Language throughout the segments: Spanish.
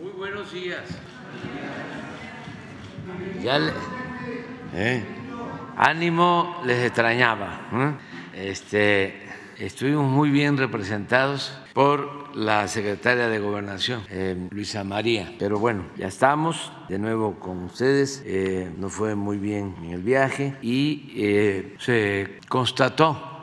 Muy buenos días. Ya le- eh, ánimo, les extrañaba. ¿eh? Este, estuvimos muy bien representados por la secretaria de Gobernación, eh, Luisa María. Pero bueno, ya estamos de nuevo con ustedes. Eh, nos fue muy bien en el viaje y eh, se constató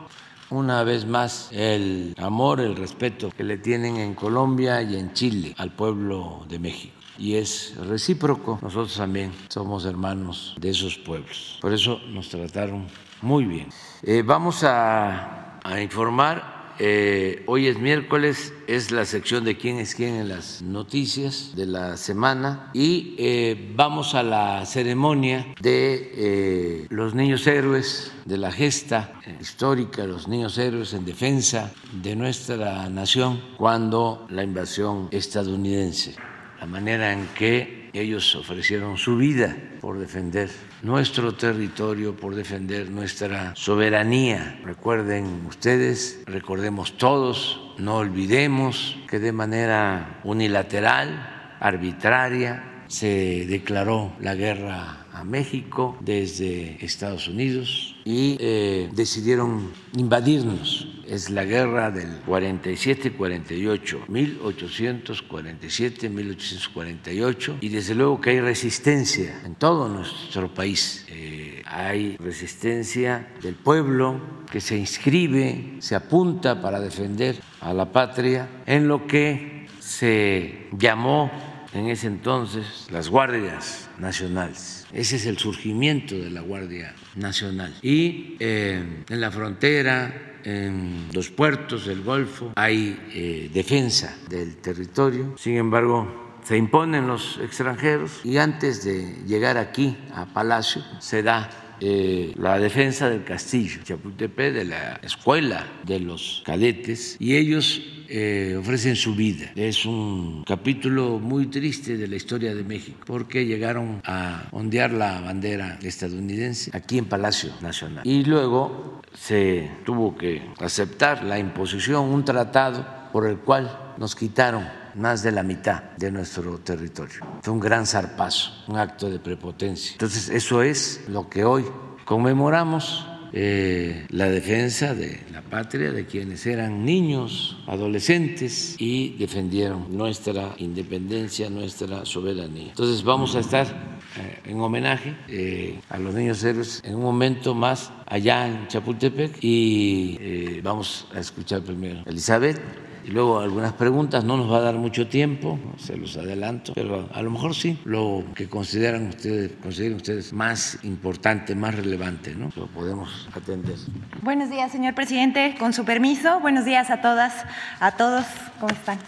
una vez más el amor, el respeto que le tienen en Colombia y en Chile al pueblo de México. Y es recíproco, nosotros también somos hermanos de esos pueblos. Por eso nos trataron muy bien. Eh, vamos a, a informar eh, hoy es miércoles, es la sección de quién es quién en las noticias de la semana y eh, vamos a la ceremonia de eh, los niños héroes de la gesta histórica, los niños héroes en defensa de nuestra nación cuando la invasión estadounidense, la manera en que ellos ofrecieron su vida por defender nuestro territorio, por defender nuestra soberanía. Recuerden ustedes, recordemos todos, no olvidemos que de manera unilateral, arbitraria, se declaró la guerra a México desde Estados Unidos y eh, decidieron invadirnos. Es la guerra del 47-48, 1847-1848 y desde luego que hay resistencia en todo nuestro país. Eh, hay resistencia del pueblo que se inscribe, se apunta para defender a la patria en lo que se llamó en ese entonces las guardias nacionales. Ese es el surgimiento de la Guardia Nacional. Y eh, en la frontera, en los puertos del Golfo, hay eh, defensa del territorio. Sin embargo, se imponen los extranjeros y antes de llegar aquí a Palacio se da eh, la defensa del castillo Chapultepec, de la escuela de los cadetes, y ellos eh, ofrecen su vida. Es un capítulo muy triste de la historia de México, porque llegaron a ondear la bandera estadounidense aquí en Palacio Nacional. Y luego se tuvo que aceptar la imposición, un tratado por el cual nos quitaron más de la mitad de nuestro territorio. Fue un gran zarpazo, un acto de prepotencia. Entonces, eso es lo que hoy conmemoramos. eh, la defensa de la patria de quienes eran niños, adolescentes y defendieron nuestra independencia, nuestra soberanía. Entonces vamos a estar eh, en homenaje eh, a los niños héroes en un momento más allá en Chapultepec y vamos a escuchar primero Elizabeth y luego algunas preguntas. No nos va a dar mucho tiempo, se los adelanto, pero a lo mejor sí, lo que consideran ustedes, consideren ustedes más importante, más relevante, ¿no? Lo podemos atender. Buenos días, señor presidente. Con su permiso, buenos días a todas, a todos. ¿Cómo están?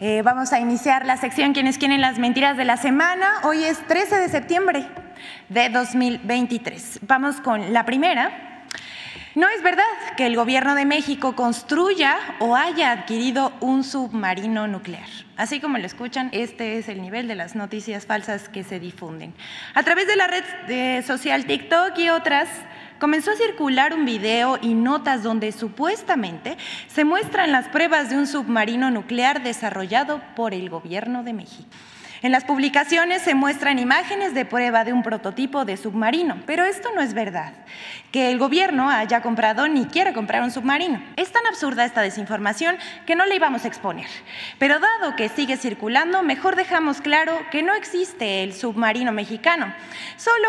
Eh, vamos a iniciar la sección Quienes quieren las mentiras de la semana. Hoy es 13 de septiembre de 2023. Vamos con la primera. No es verdad que el gobierno de México construya o haya adquirido un submarino nuclear. Así como lo escuchan, este es el nivel de las noticias falsas que se difunden. A través de la red eh, social TikTok y otras, comenzó a circular un video y notas donde supuestamente se muestran las pruebas de un submarino nuclear desarrollado por el gobierno de México. En las publicaciones se muestran imágenes de prueba de un prototipo de submarino, pero esto no es verdad. Que el gobierno haya comprado ni quiera comprar un submarino. Es tan absurda esta desinformación que no la íbamos a exponer. Pero dado que sigue circulando, mejor dejamos claro que no existe el submarino mexicano, solo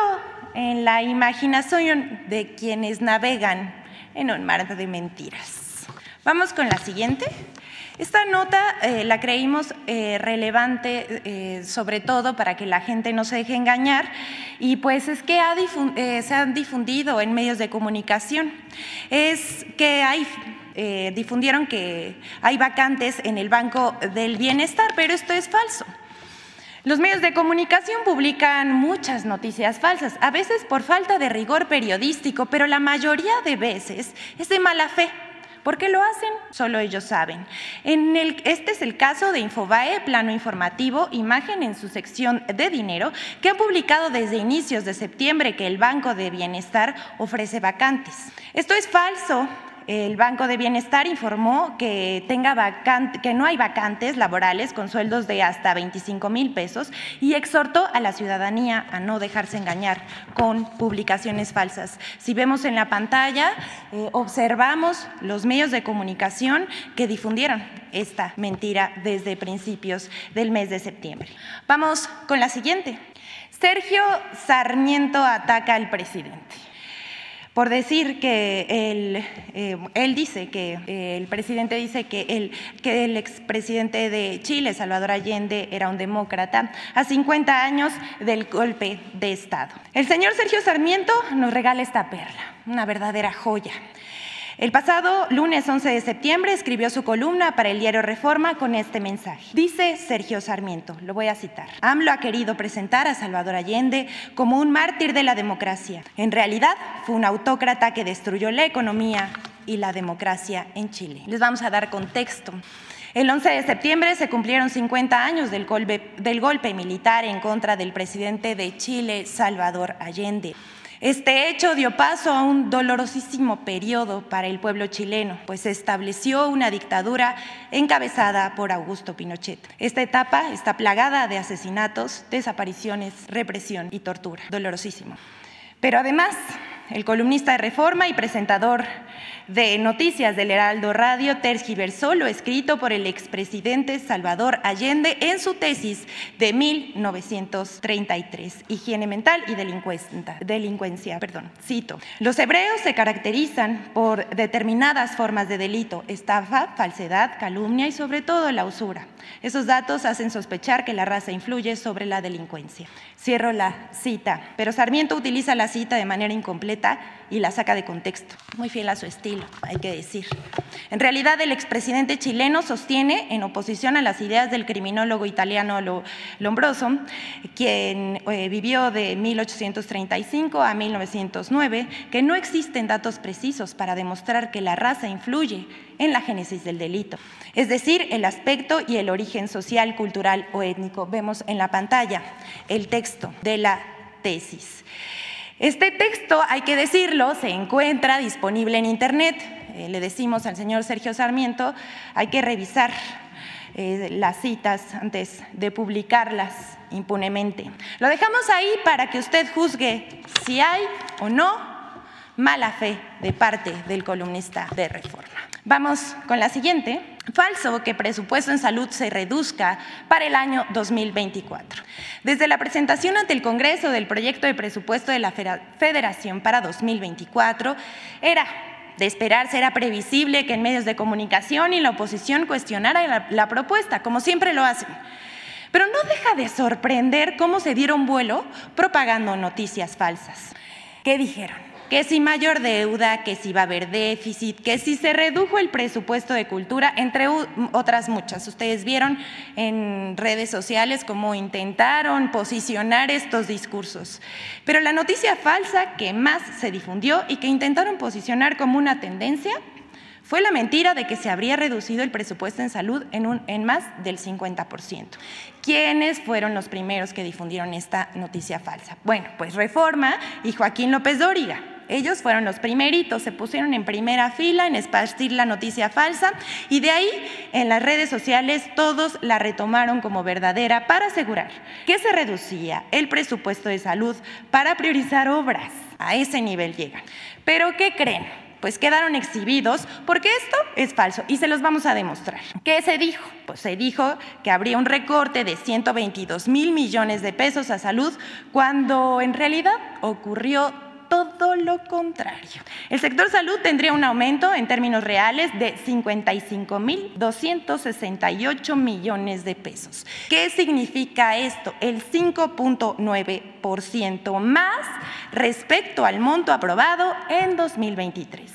en la imaginación de quienes navegan en un mar de mentiras. Vamos con la siguiente. Esta nota eh, la creímos eh, relevante eh, sobre todo para que la gente no se deje engañar y pues es que ha se han difundido en medios de comunicación. Es que hay eh, difundieron que hay vacantes en el Banco del Bienestar, pero esto es falso. Los medios de comunicación publican muchas noticias falsas, a veces por falta de rigor periodístico, pero la mayoría de veces es de mala fe. ¿Por qué lo hacen? Solo ellos saben. Este es el caso de Infobae, plano informativo, imagen en su sección de dinero, que ha publicado desde inicios de septiembre que el Banco de Bienestar ofrece vacantes. Esto es falso. El Banco de Bienestar informó que, no hay vacantes laborales con sueldos de hasta 25 mil pesos y exhortó a la ciudadanía a no dejarse engañar con publicaciones falsas. Si vemos en la pantalla, eh, observamos los medios de comunicación que difundieron esta mentira desde principios del mes de septiembre. Vamos con la siguiente. Sergio Sarmiento ataca al presidente por decir que él, eh, él dice que eh, el presidente dice que el, que el expresidente de Chile, Salvador Allende, era un demócrata a 50 años del golpe de Estado. El señor Sergio Sarmiento nos regala esta perla, una verdadera joya. El pasado lunes 11 de septiembre escribió su columna para el diario Reforma con este mensaje. Dice Sergio Sarmiento, lo voy a citar. AMLO ha querido presentar a Salvador Allende como un mártir de la democracia. En realidad fue un autócrata que destruyó la economía y la democracia en Chile. Les vamos a dar contexto. El 11 de septiembre se cumplieron 50 años del golpe, del golpe militar en contra del presidente de Chile, Salvador Allende. Este hecho dio paso a un dolorosísimo periodo para el pueblo chileno, pues se estableció una dictadura encabezada por Augusto Pinochet. Esta etapa está plagada de asesinatos, desapariciones, represión y tortura. Dolorosísimo. Pero además, el columnista de Reforma y presentador de Noticias del Heraldo Radio tergiversó lo escrito por el expresidente Salvador Allende en su tesis de 1933, Higiene mental y delincuencia. delincuencia perdón. Cito, los hebreos se caracterizan por determinadas formas de delito, estafa, falsedad, calumnia y sobre todo la usura. Esos datos hacen sospechar que la raza influye sobre la delincuencia. Cierro la cita, pero Sarmiento utiliza la cita de manera incompleta y la saca de contexto. Muy fiel a su estilo, hay que decir. En realidad, el expresidente chileno sostiene, en oposición a las ideas del criminólogo italiano Lombroso, quien eh, vivió de 1835 a 1909, que no existen datos precisos para demostrar que la raza influye en la génesis del delito, es decir, el aspecto y el origen social, cultural o étnico. Vemos en la pantalla el texto de la tesis. Este texto, hay que decirlo, se encuentra disponible en Internet. Eh, le decimos al señor Sergio Sarmiento, hay que revisar eh, las citas antes de publicarlas impunemente. Lo dejamos ahí para que usted juzgue si hay o no mala fe de parte del columnista de Reforma. Vamos con la siguiente. Falso que presupuesto en salud se reduzca para el año 2024. Desde la presentación ante el Congreso del proyecto de presupuesto de la Federación para 2024, era de esperarse, era previsible que en medios de comunicación y la oposición cuestionara la, la propuesta, como siempre lo hacen. Pero no deja de sorprender cómo se dieron vuelo propagando noticias falsas. ¿Qué dijeron? Que si mayor deuda, que si va a haber déficit, que si se redujo el presupuesto de cultura, entre otras muchas. Ustedes vieron en redes sociales cómo intentaron posicionar estos discursos. Pero la noticia falsa que más se difundió y que intentaron posicionar como una tendencia fue la mentira de que se habría reducido el presupuesto en salud en, en más del 50%. ¿Quiénes fueron los primeros que difundieron esta noticia falsa? Bueno, pues Reforma y Joaquín López Dóriga. Ellos fueron los primeritos, se pusieron en primera fila en esparcir la noticia falsa y de ahí en las redes sociales todos la retomaron como verdadera para asegurar que se reducía el presupuesto de salud para priorizar obras. A ese nivel llegan. Pero ¿qué creen? pues quedaron exhibidos porque esto es falso y se los vamos a demostrar. ¿Qué se dijo? Pues se dijo que habría un recorte de 122 mil millones de pesos a salud cuando en realidad ocurrió todo lo contrario. El sector salud tendría un aumento en términos reales de 55.268 millones de pesos. ¿Qué significa esto? El 5.9% más respecto al monto aprobado en 2023.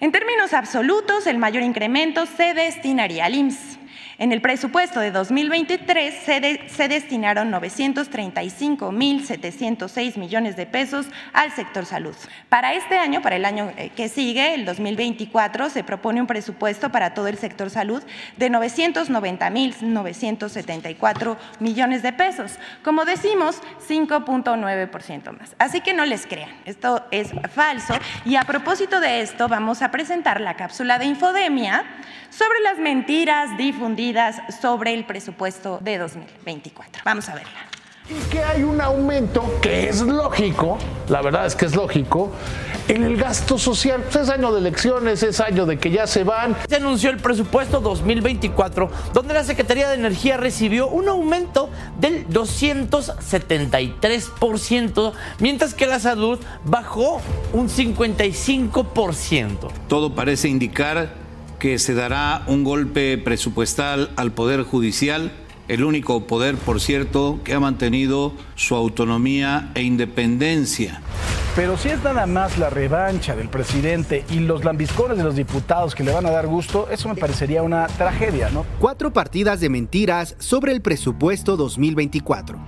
En términos absolutos, el mayor incremento se destinaría al IMSS En el presupuesto de 2023 se, destinaron 935.706 millones de pesos al sector salud. Para este año, para el año eh, que sigue, el 2024, se propone un presupuesto para todo el sector salud de 990.974 millones de pesos. Como decimos, 5.9% más. Así que no les crean, esto es falso. Y a propósito de esto, vamos a presentar la cápsula de infodemia sobre las mentiras difundidas sobre el presupuesto de 2024. Vamos a verla. Y que hay un aumento que es lógico, la verdad es que es lógico, en el gasto social. Pues es año de elecciones, es año de que ya se van. Se anunció el presupuesto 2024, donde la Secretaría de Energía recibió un aumento del 273%, mientras que la salud bajó un 55%. Todo parece indicar que se dará un golpe presupuestal al Poder Judicial, el único poder, por cierto, que ha mantenido su autonomía e independencia. Pero si es nada más la revancha del presidente y los lambiscones de los diputados que le van a dar gusto, eso me parecería una tragedia, ¿no? Cuatro partidas de mentiras sobre el presupuesto 2024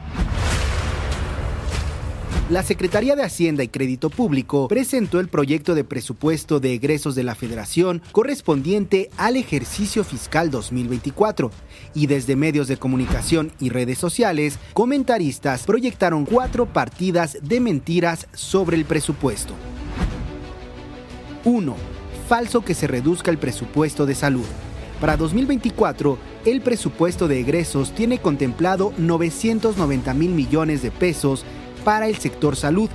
la Secretaría de Hacienda y Crédito Público presentó el proyecto de presupuesto de egresos de la Federación correspondiente al ejercicio fiscal 2024 y desde medios de comunicación y redes sociales, comentaristas proyectaron cuatro partidas de mentiras sobre el presupuesto. 1. Falso que se reduzca el presupuesto de salud. Para 2024, el presupuesto de egresos tiene contemplado 990 mil millones de pesos para el sector salud.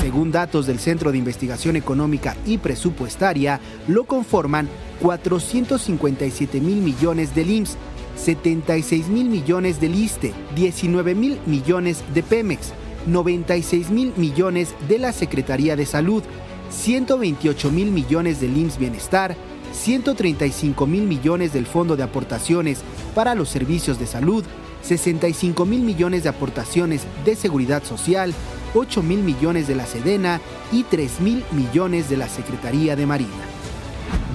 Según datos del Centro de Investigación Económica y Presupuestaria, lo conforman 457 mil millones del IMSS, 76 mil millones del ISTE, 19 mil millones de Pemex, 96 mil millones de la Secretaría de Salud, 128 mil millones del IMSS Bienestar, 135 mil millones del Fondo de Aportaciones para los Servicios de Salud, 65 mil millones de aportaciones de seguridad social, 8 mil millones de la Sedena y 3 mil millones de la Secretaría de Marina.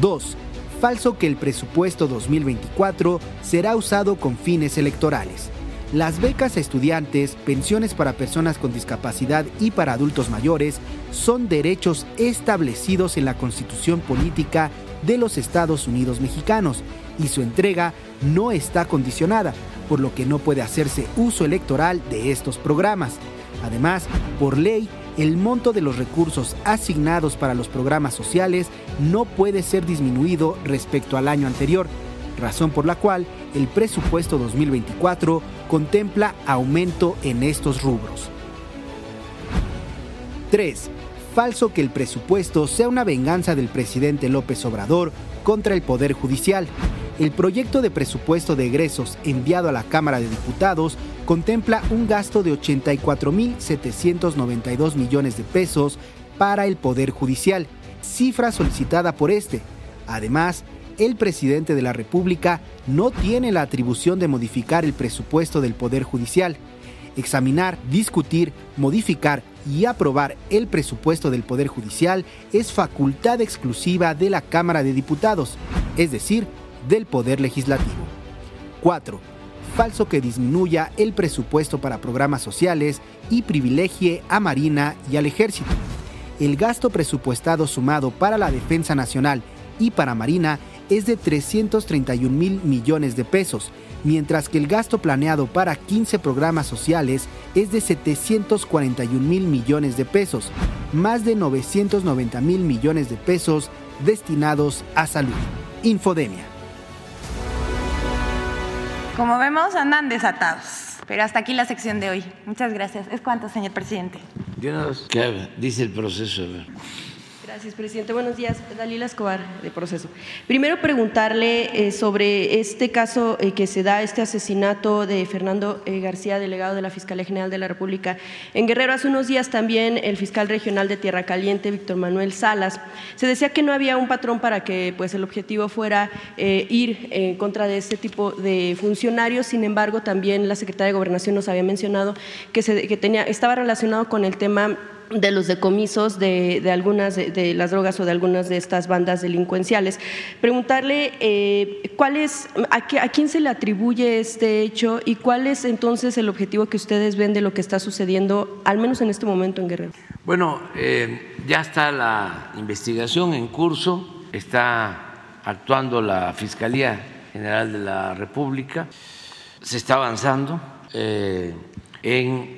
2. Falso que el presupuesto 2024 será usado con fines electorales. Las becas a estudiantes, pensiones para personas con discapacidad y para adultos mayores son derechos establecidos en la Constitución Política de los Estados Unidos Mexicanos y su entrega no está condicionada por lo que no puede hacerse uso electoral de estos programas. Además, por ley, el monto de los recursos asignados para los programas sociales no puede ser disminuido respecto al año anterior, razón por la cual el presupuesto 2024 contempla aumento en estos rubros. 3. Falso que el presupuesto sea una venganza del presidente López Obrador contra el Poder Judicial el proyecto de presupuesto de egresos enviado a la Cámara de Diputados contempla un gasto de 84.792 millones de pesos para el Poder Judicial, cifra solicitada por este. Además, el presidente de la República no tiene la atribución de modificar el presupuesto del Poder Judicial. Examinar, discutir, modificar y aprobar el presupuesto del Poder Judicial es facultad exclusiva de la Cámara de Diputados, es decir, del Poder Legislativo. 4. Falso que disminuya el presupuesto para programas sociales y privilegie a Marina y al Ejército. El gasto presupuestado sumado para la Defensa Nacional y para Marina es de 331 mil millones de pesos, mientras que el gasto planeado para 15 programas sociales es de 741 mil millones de pesos, más de 990 mil millones de pesos destinados a salud. Infodemia. Como vemos, andan desatados. Pero hasta aquí la sección de hoy. Muchas gracias. ¿Es cuánto, señor presidente? ¿Qué dice el proceso? Gracias, presidente. Buenos días. Dalila Escobar, de Proceso. Primero, preguntarle eh, sobre este caso eh, que se da, este asesinato de Fernando eh, García, delegado de la Fiscalía General de la República. En Guerrero, hace unos días también el fiscal regional de Tierra Caliente, Víctor Manuel Salas, se decía que no había un patrón para que pues, el objetivo fuera ir en contra de este tipo de funcionarios. Sin embargo, también la secretaria de Gobernación nos había mencionado que, se, que tenía, estaba relacionado con el tema de los decomisos de, de algunas de, las drogas o de algunas de estas bandas delincuenciales. Preguntarle eh, cuál es, a, quién se le atribuye este hecho y cuál es entonces el objetivo que ustedes ven de lo que está sucediendo, al menos en este momento en Guerrero. Bueno, eh, ya está la investigación en curso, está actuando la Fiscalía General de la República, se está avanzando eh, en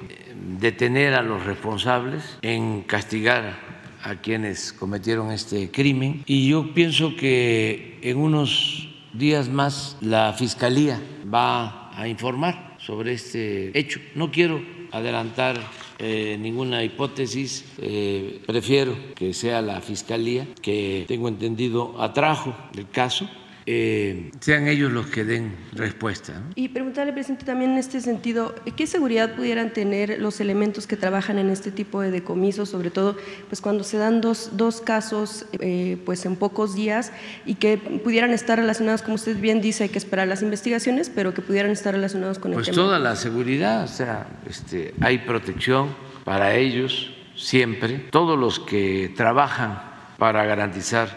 detener a los responsables, en castigar a quienes cometieron este crimen y yo pienso que en unos días más la Fiscalía va a informar sobre este hecho. No quiero adelantar eh, ninguna hipótesis, eh, prefiero que sea la Fiscalía, que tengo entendido atrajo el caso eh, sean ellos los que den respuesta. Y preguntarle, presidente, también en este sentido, ¿qué seguridad pudieran tener los elementos que trabajan en este tipo de decomisos, sobre todo pues cuando se dan dos, dos casos eh, pues en pocos días y que pudieran estar relacionados, como usted bien dice, hay que esperar las investigaciones, pero que pudieran estar relacionados con el pues toda la seguridad, o sea, este, hay protección para ellos siempre, todos los que trabajan para garantizar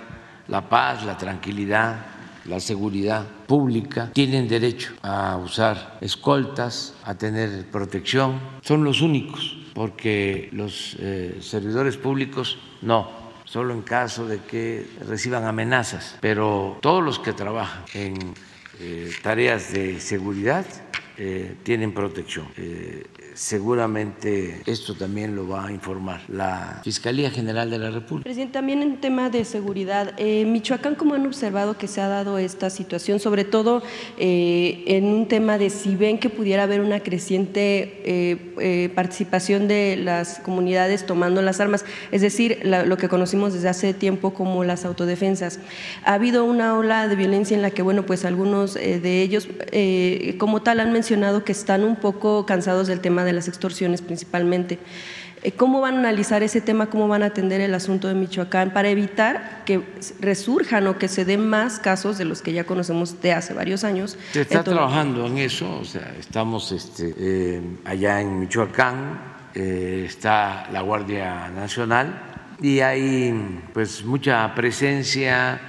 la paz, la tranquilidad, la seguridad pública, tienen derecho a usar escoltas, a tener protección, son los únicos, porque los eh, servidores públicos no, solo en caso de que reciban amenazas, pero todos los que trabajan en eh, tareas de seguridad eh, tienen protección seguramente esto también lo va a informar la Fiscalía General de la República. Presidente, también en tema de seguridad, eh, Michoacán, ¿cómo han observado que se ha dado esta situación? Sobre todo eh, en un tema de si ven que pudiera haber una creciente eh, participación de las comunidades tomando las armas, es decir, lo que conocimos desde hace tiempo como las autodefensas. Ha habido una ola de violencia en la que, bueno, pues algunos de ellos como tal han mencionado que están un poco cansados del tema de las extorsiones principalmente. Eh, ¿Cómo van a analizar ese tema? ¿Cómo van a atender el asunto de Michoacán para evitar que resurjan o que se den más casos de los que ya conocemos de hace varios años? Se está trabajando en eso, o sea, estamos este, eh, allá en Michoacán, eh, está la Guardia Nacional y hay pues mucha presencia,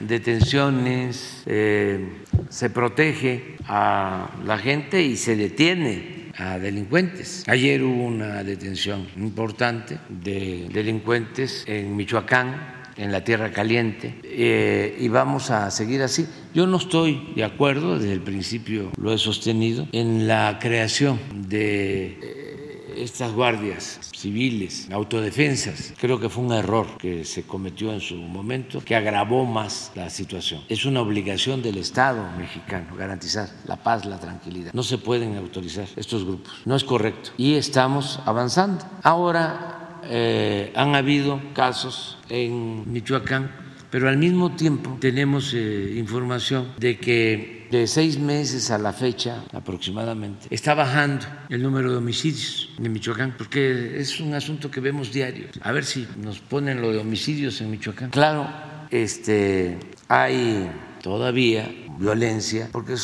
detenciones, se protege a la gente y se detiene delincuentes. Ayer hubo una detención importante de delincuentes en Michoacán, en la Tierra Caliente, eh, y vamos a seguir así. Yo no estoy de acuerdo, desde el principio lo he sostenido, en la creación de estas guardias civiles, autodefensas, creo que fue un error que se cometió en su momento, que agravó más la situación. Es una obligación del Estado mexicano garantizar la paz, la tranquilidad. No se pueden autorizar estos grupos. No es correcto. Y estamos avanzando. Ahora eh, han habido casos en Michoacán, pero al mismo tiempo tenemos eh, información de que de seis meses a la fecha aproximadamente, está bajando el número de homicidios en Michoacán, porque es un asunto que vemos diario. A ver si nos ponen lo de homicidios en Michoacán. Claro, este, hay todavía violencia, porque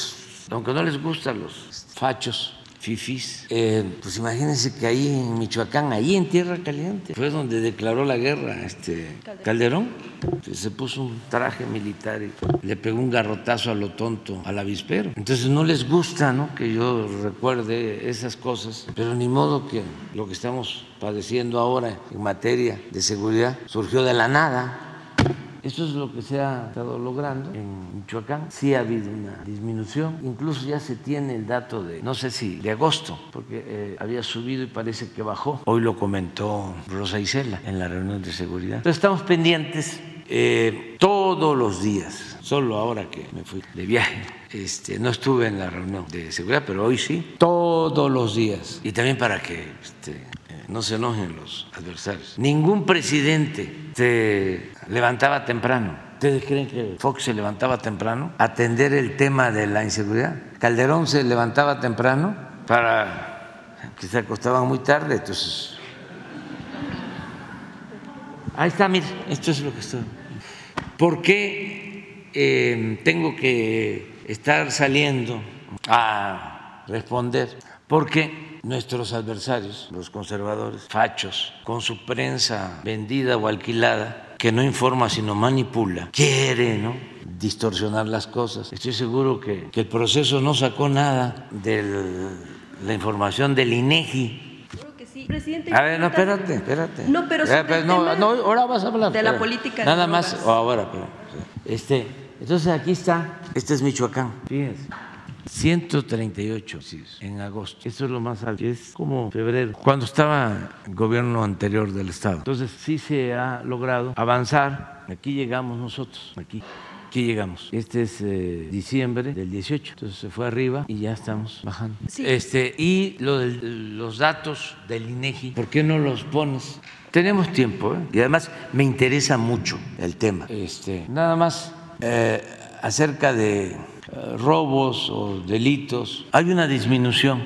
aunque no les gustan los fachos, fifis, eh, pues imagínense que ahí en Michoacán, ahí en Tierra Caliente, fue donde declaró la guerra este Calderón. Se puso un traje militar y le pegó un garrotazo a lo tonto al avispero. Entonces no les gusta ¿no? que yo recuerde esas cosas, pero ni modo que lo que estamos padeciendo ahora en materia de seguridad surgió de la nada. Eso es lo que se ha estado logrando en Michoacán. Sí ha habido una disminución. Incluso ya se tiene el dato de, no sé si de agosto, porque eh, había subido y parece que bajó. Hoy lo comentó Rosa Isela en la reunión de seguridad. Entonces estamos pendientes eh, todos los días. Solo ahora que me fui de viaje, este, no estuve en la reunión de seguridad, pero hoy sí, todos los días. Y también para que este, no se enojen los adversarios. Ningún presidente se levantaba temprano. ¿Ustedes creen que Fox se levantaba temprano atender el tema de la inseguridad? Calderón se levantaba temprano para que se acostaban muy tarde, entonces... Ahí está, mire, esto es lo que estoy... ¿Por qué eh, tengo que estar saliendo a responder? porque nuestros adversarios, los conservadores, fachos, con su prensa vendida o alquilada, que no informa sino manipula, quiere, ¿no? distorsionar las cosas. Estoy seguro que, el proceso no sacó nada de la información del INEGI. Presidente, a ver, no, espérate, espérate. No, pero eh, no, no, ahora vas a hablar. De la política. Nada más, ahora, pero, este, entonces aquí está, este es Michoacán, fíjense. 138 en agosto. Eso es lo más alto. Es como febrero, cuando estaba el gobierno anterior del Estado. Entonces sí se ha logrado avanzar. Aquí llegamos nosotros, aquí. Aquí llegamos. Este es eh, diciembre del 18. Entonces se fue arriba y ya estamos bajando. Este, y lo de, los datos del INEGI, ¿por qué no los pones? Tenemos tiempo, ¿eh? y además me interesa mucho el tema. Este, nada más eh, acerca de robos o delitos, hay una disminución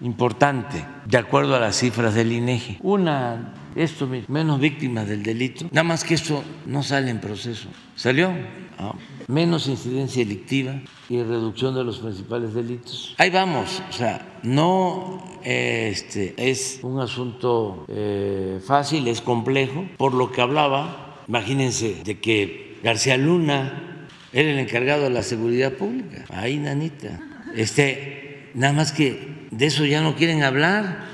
importante de acuerdo a las cifras del INEGI. Una, esto, menos víctimas del delito, nada más que esto no sale en proceso. ¿Salió? Ah, menos incidencia delictiva y reducción de los principales delitos. Ahí vamos, o sea, no este, es un asunto eh, fácil, es complejo, por lo que hablaba, imagínense de que García Luna era el encargado de la seguridad pública. Ahí, nanita. Este, nada más que de eso ya no quieren hablar,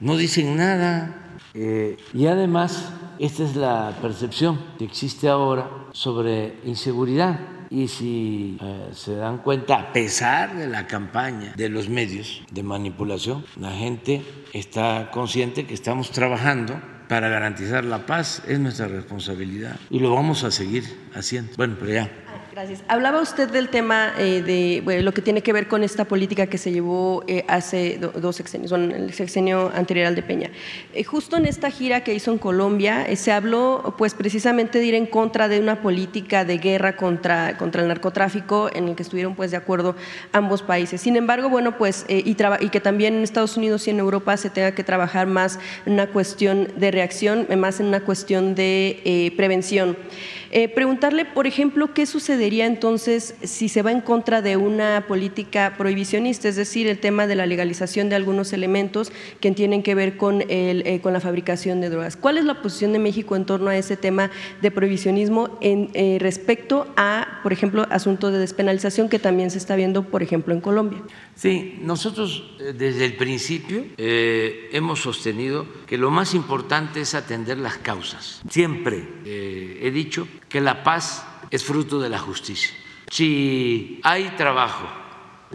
no dicen nada. Eh, y además, esta es la percepción que existe ahora sobre inseguridad. Y si eh, se dan cuenta, a pesar de la campaña de los medios de manipulación, la gente está consciente que estamos trabajando para garantizar la paz, es nuestra responsabilidad y lo vamos a seguir haciendo. Bueno, pero ya. Gracias. Hablaba usted del tema eh, de lo que tiene que ver con esta política que se llevó eh, hace dos sexenios, bueno, el sexenio anterior al de Peña. Eh, justo en esta gira que hizo en Colombia se habló pues precisamente de ir en contra de una política de guerra contra, contra el narcotráfico en el que estuvieron pues de acuerdo ambos países. Sin embargo, bueno, pues y, y que también en Estados Unidos y en Europa se tenga que trabajar más en una cuestión de reacción, más en una cuestión de prevención. Eh, preguntarle, por ejemplo, qué sucedería entonces si se va en contra de una política prohibicionista, es decir, el tema de la legalización de algunos elementos que tienen que ver con, el, eh, con la fabricación de drogas. ¿Cuál es la posición de México en torno a ese tema de prohibicionismo en, eh, respecto a, por ejemplo, asuntos de despenalización que también se está viendo, por ejemplo, en Colombia? Sí, nosotros desde el principio hemos sostenido que lo más importante es atender las causas. Siempre he dicho que la paz es fruto de la justicia. Si hay trabajo,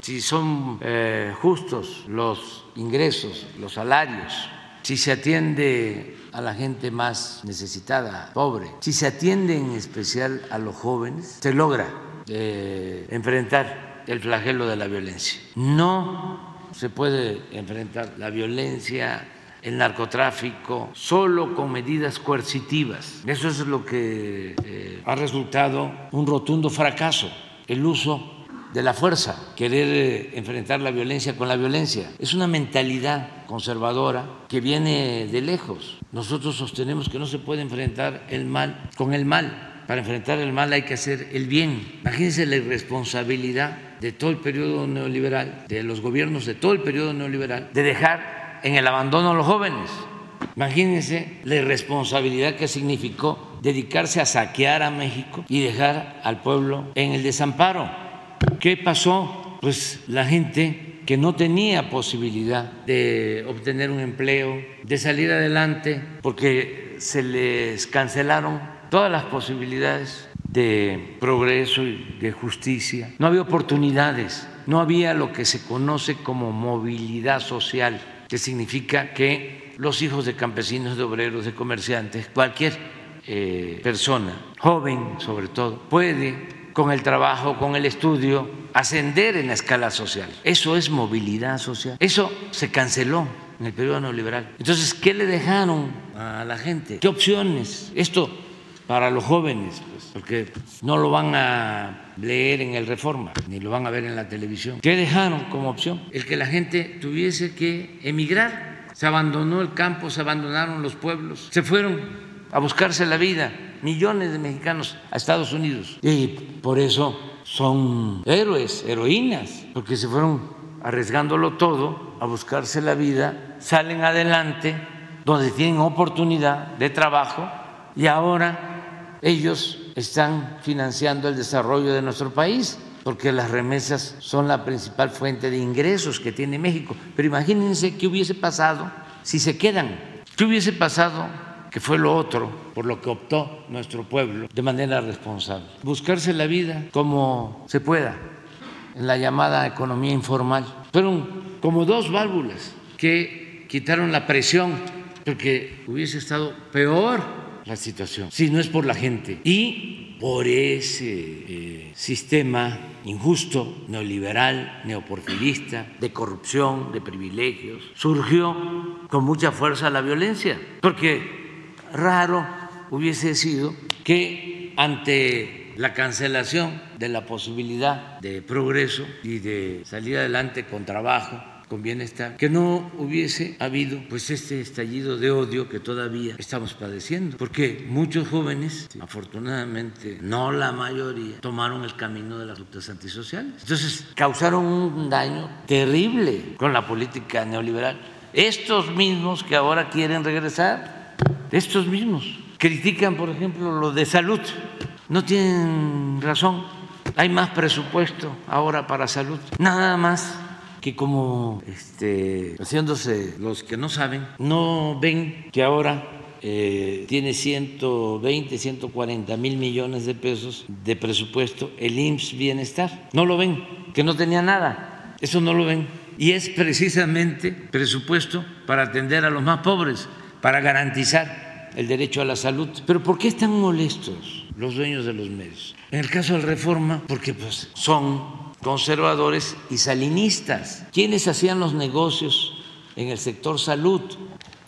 si son eh, justos los ingresos, los salarios, si se atiende a la gente más necesitada, pobre, si se atiende en especial a los jóvenes, se logra eh, enfrentar el flagelo de la violencia. No se puede enfrentar la violencia el narcotráfico solo con medidas coercitivas. Eso es lo que eh, ha resultado un rotundo fracaso, el uso de la fuerza, querer eh, enfrentar la violencia con la violencia. Es una mentalidad conservadora que viene de lejos. Nosotros sostenemos que no se puede enfrentar el mal con el mal. Para enfrentar el mal hay que hacer el bien. Imagínense la irresponsabilidad de todo el periodo neoliberal, de los gobiernos de todo el periodo neoliberal, de dejar en el abandono a los jóvenes. Imagínense la irresponsabilidad que significó dedicarse a saquear a México y dejar al pueblo en el desamparo. ¿Qué pasó? Pues la gente que no tenía posibilidad de obtener un empleo, de salir adelante, porque se les cancelaron todas las posibilidades de progreso y de justicia. No había oportunidades, no había lo que se conoce como movilidad social que significa que los hijos de campesinos, de obreros, de comerciantes, cualquier eh, persona, joven sobre todo, puede con el trabajo, con el estudio, ascender en la escala social. Eso es movilidad social. Eso se canceló en el periodo neoliberal. Entonces, ¿qué le dejaron a la gente? ¿Qué opciones? Esto para los jóvenes, pues, porque no lo van a leer en el Reforma, ni lo van a ver en la televisión. ¿Qué dejaron como opción? El que la gente tuviese que emigrar. Se abandonó el campo, se abandonaron los pueblos, se fueron a buscarse la vida, millones de mexicanos a Estados Unidos. Y por eso son héroes, heroínas, porque se fueron arriesgándolo todo a buscarse la vida, salen adelante donde tienen oportunidad de trabajo y ahora ellos están financiando el desarrollo de nuestro país porque las remesas son la principal fuente de ingresos que tiene México. Pero imagínense qué hubiese pasado si se quedan, qué hubiese pasado que fue lo otro por lo que optó nuestro pueblo de manera responsable. Buscarse la vida como se pueda en la llamada economía informal. Fueron como dos válvulas que quitaron la presión porque hubiese estado peor la situación. Si no es por la gente. Y por ese eh, sistema injusto, neoliberal, neoporfirista, de corrupción, de privilegios, surgió con mucha fuerza la violencia, porque raro hubiese sido que ante la cancelación de la posibilidad de progreso y de salir adelante con trabajo, con bienestar, que no hubiese habido pues este estallido de odio que todavía estamos padeciendo, porque muchos jóvenes, afortunadamente no la mayoría, tomaron el camino de las luchas antisociales. Entonces causaron un daño terrible con la política neoliberal. Estos mismos que ahora quieren regresar, estos mismos, critican, por ejemplo, lo de salud. No tienen razón. Hay más presupuesto ahora para salud. Nada más que como este, haciéndose los que no saben, no ven que ahora eh, tiene 120, 140 mil millones de pesos de presupuesto el IMSS Bienestar. No lo ven, que no tenía nada. Eso no lo ven. Y es precisamente presupuesto para atender a los más pobres, para garantizar el derecho a la salud. Pero ¿por qué están molestos los dueños de los medios? En el caso de reforma, porque pues son conservadores y salinistas. ¿Quiénes hacían los negocios en el sector salud?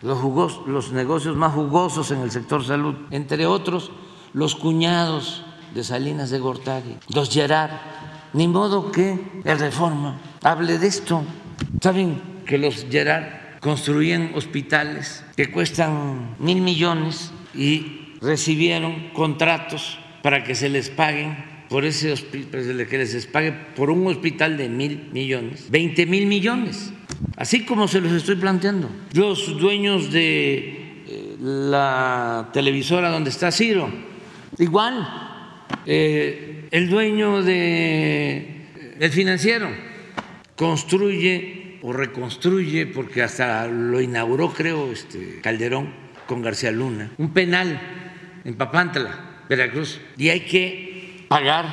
Los, negocios más jugosos en el sector salud, entre otros los cuñados de Salinas de Gortari, los Gerard. Ni modo que el Reforma hable de esto. ¿Saben que los Gerard construían hospitales que cuestan mil millones y recibieron contratos para que se les paguen por ese hospital, que les pague por un hospital de mil millones, 20 mil millones, así como se los estoy planteando. Los dueños de eh, la televisora donde está Ciro, igual, eh, el dueño de el financiero construye o reconstruye, porque hasta lo inauguró, creo, este Calderón con García Luna, un penal en Papantla, Veracruz, y hay que pagar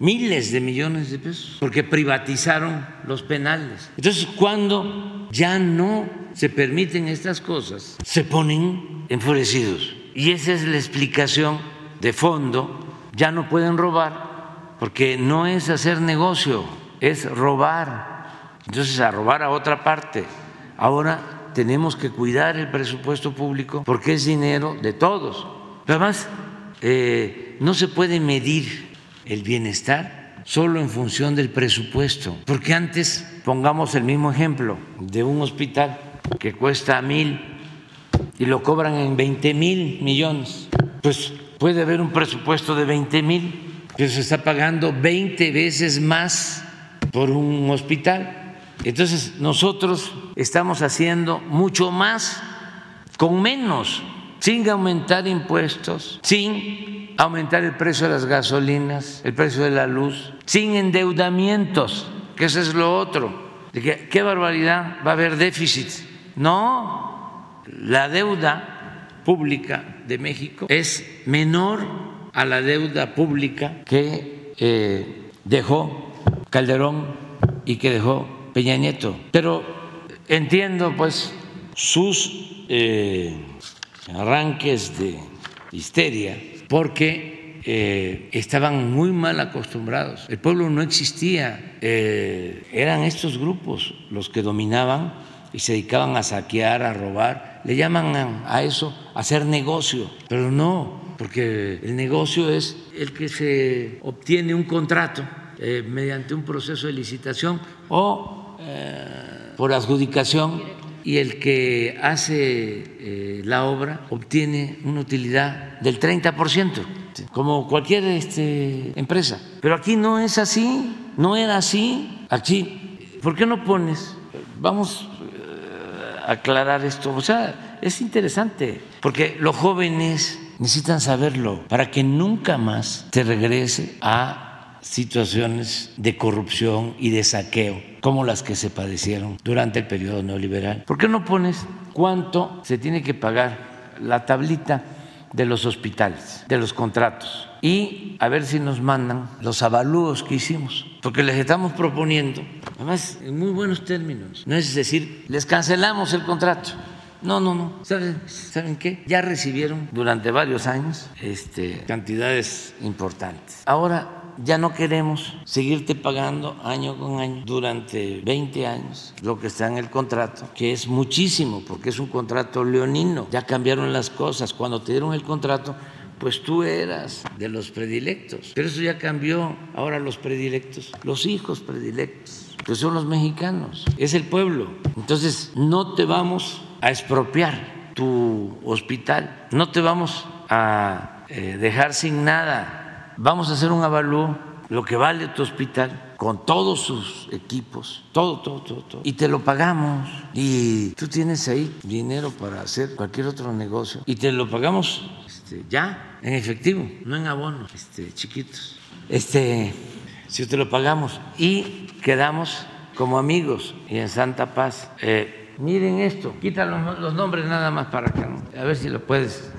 miles de millones de pesos porque privatizaron los penales. Entonces, cuando ya no se permiten estas cosas, se ponen enfurecidos. Y esa es la explicación de fondo. Ya no pueden robar porque no es hacer negocio, es robar. Entonces, a robar a otra parte. Ahora tenemos que cuidar el presupuesto público porque es dinero de todos. Además, eh, no se puede medir el bienestar solo en función del presupuesto, porque antes, pongamos el mismo ejemplo de un hospital que cuesta mil y lo cobran en 20 mil millones, pues puede haber un presupuesto de 20 mil, pero se está pagando 20 veces más por un hospital. Entonces nosotros estamos haciendo mucho más con menos, sin aumentar impuestos, sin aumentar el precio de las gasolinas, el precio de la luz, sin endeudamientos, que eso es lo otro. ¿Qué barbaridad? Va a haber déficit. No, la deuda pública de México es menor a la deuda pública que eh, dejó Calderón y que dejó Peña Nieto. Pero entiendo pues sus eh, arranques de histeria porque eh, estaban muy mal acostumbrados. El pueblo no existía, eh, eran estos grupos los que dominaban y se dedicaban a saquear, a robar. Le llaman a eso hacer negocio, pero no, porque el negocio es el que se obtiene un contrato eh, mediante un proceso de licitación o por adjudicación y el que hace eh, la obra obtiene una utilidad del 30%, como cualquier este, empresa. Pero aquí no es así, no era así. Aquí ¿por qué no pones? Vamos eh, a aclarar esto. O sea, es interesante, porque los jóvenes necesitan saberlo para que nunca más te regrese a situaciones de corrupción y de saqueo como las que se padecieron durante el periodo neoliberal. ¿Por qué no pones cuánto se tiene que pagar la tablita de los hospitales, de los contratos? Y a ver si nos mandan los avalúos que hicimos, porque les estamos proponiendo, además en muy buenos términos, no es decir, les cancelamos el contrato no, no, no. ¿Saben, ¿Saben qué? Ya recibieron durante varios años este, cantidades importantes. Ahora ya no queremos seguirte pagando año con año durante 20 años lo que está en el contrato, que es muchísimo, porque es un contrato leonino. Ya cambiaron las cosas. Cuando te dieron el contrato, pues tú eras de los predilectos. Pero eso ya cambió. Ahora los predilectos, los hijos predilectos, que son los mexicanos, es el pueblo. Entonces, no te vamos a expropiar tu hospital, no te vamos a eh, dejar sin nada, vamos a hacer un avalúo, lo que vale tu hospital, con todos sus equipos, todo, todo, todo, todo, y te lo pagamos. Y tú tienes ahí dinero para hacer cualquier otro negocio, y te lo pagamos este, ya, en efectivo, no en abonos este, chiquitos. Este, si te lo pagamos y quedamos como amigos y en santa paz. Eh, miren esto, quita los, nombres nada más para que, a ver si lo puedes.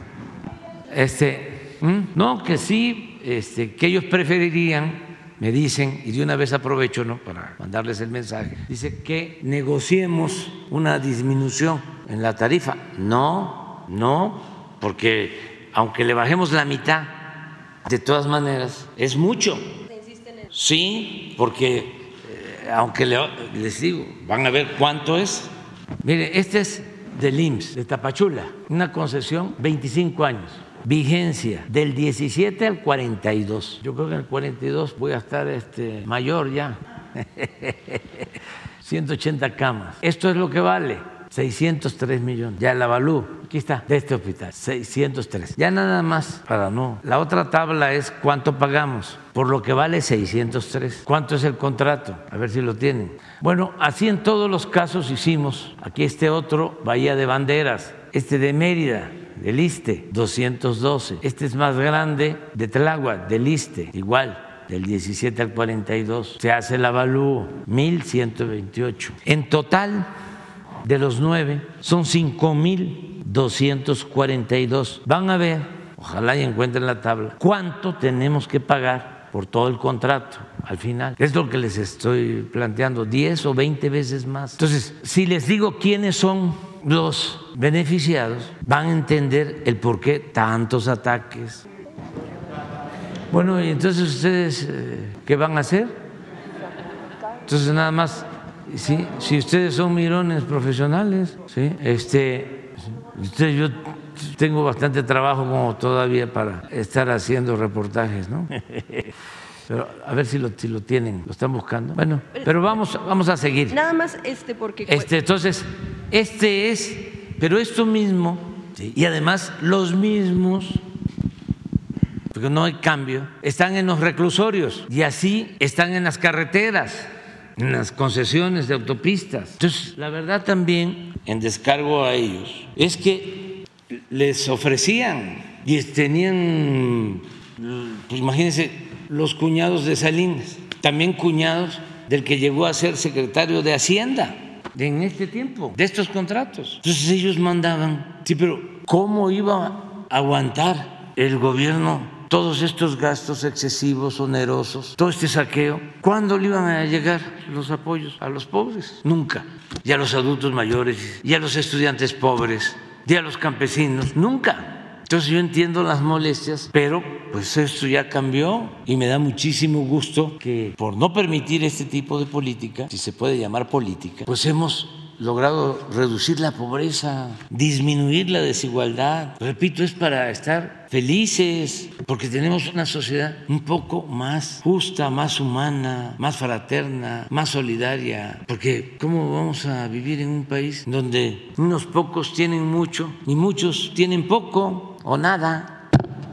Este, no, que sí, este, que ellos preferirían, me dicen, y de una vez aprovecho ¿no? para mandarles el mensaje, dice que negociemos una disminución en la tarifa. No, no, porque aunque le bajemos la mitad, de todas maneras, es mucho. Sí, porque eh, aunque les digo, van a ver cuánto es, Mire, este es del IMSS, de Tapachula, una concesión 25 años. Vigencia del 17 al 42. Yo creo que en el 42 voy a estar este, mayor ya. 180 camas. Esto es lo que vale. 603 millones. Ya la avalúo. Aquí está, de este hospital. 603. Ya nada más para no. La otra tabla es cuánto pagamos. Por lo que vale 603. ¿Cuánto es el contrato? A ver si lo tienen. Bueno, así en todos los casos hicimos. Aquí este otro, Bahía de Banderas. Este de Mérida, del ISTE, 212. Este es más grande, de Tláhuac, del ISTE, igual del 17 al 42. Se hace el avalúo, 1.128. En total, de los nueve son 5.242. Van a ver, ojalá y encuentren la tabla, cuánto tenemos que pagar por todo el contrato al final. Es lo que les estoy planteando, 10 o 20 veces más. Entonces, si les digo quiénes son los beneficiados, van a entender el por qué tantos ataques. Bueno, y entonces ustedes, eh, ¿qué van a hacer? Entonces nada más si ustedes son mirones profesionales, ¿sí? este, yo tengo bastante trabajo como todavía para estar haciendo reportajes, ¿no? Pero a ver si lo, si lo tienen, lo están buscando. Bueno, pero vamos, vamos a seguir. Nada más este porque... Este, entonces, este es, pero esto mismo, y además los mismos, porque no hay cambio, están en los reclusorios y así están en las carreteras en las concesiones de autopistas. Entonces, la verdad también, en descargo a ellos, es que les ofrecían y tenían, pues imagínense, los cuñados de Salinas, también cuñados del que llegó a ser secretario de Hacienda en este tiempo, de estos contratos. Entonces ellos mandaban, sí, pero ¿cómo iba a aguantar el gobierno todos estos gastos excesivos, onerosos, todo este saqueo, ¿cuándo le iban a llegar los apoyos a los pobres? Nunca. Y a los adultos mayores, y a los estudiantes pobres, y a los campesinos, nunca. Entonces yo entiendo las molestias, pero pues esto ya cambió y me da muchísimo gusto que por no permitir este tipo de política, si se puede llamar política, pues hemos logrado reducir la pobreza, disminuir la desigualdad. Repito, es para estar felices, porque tenemos una sociedad un poco más justa, más humana, más fraterna, más solidaria. Porque ¿cómo vamos a vivir en un país donde unos pocos tienen mucho y muchos tienen poco o nada?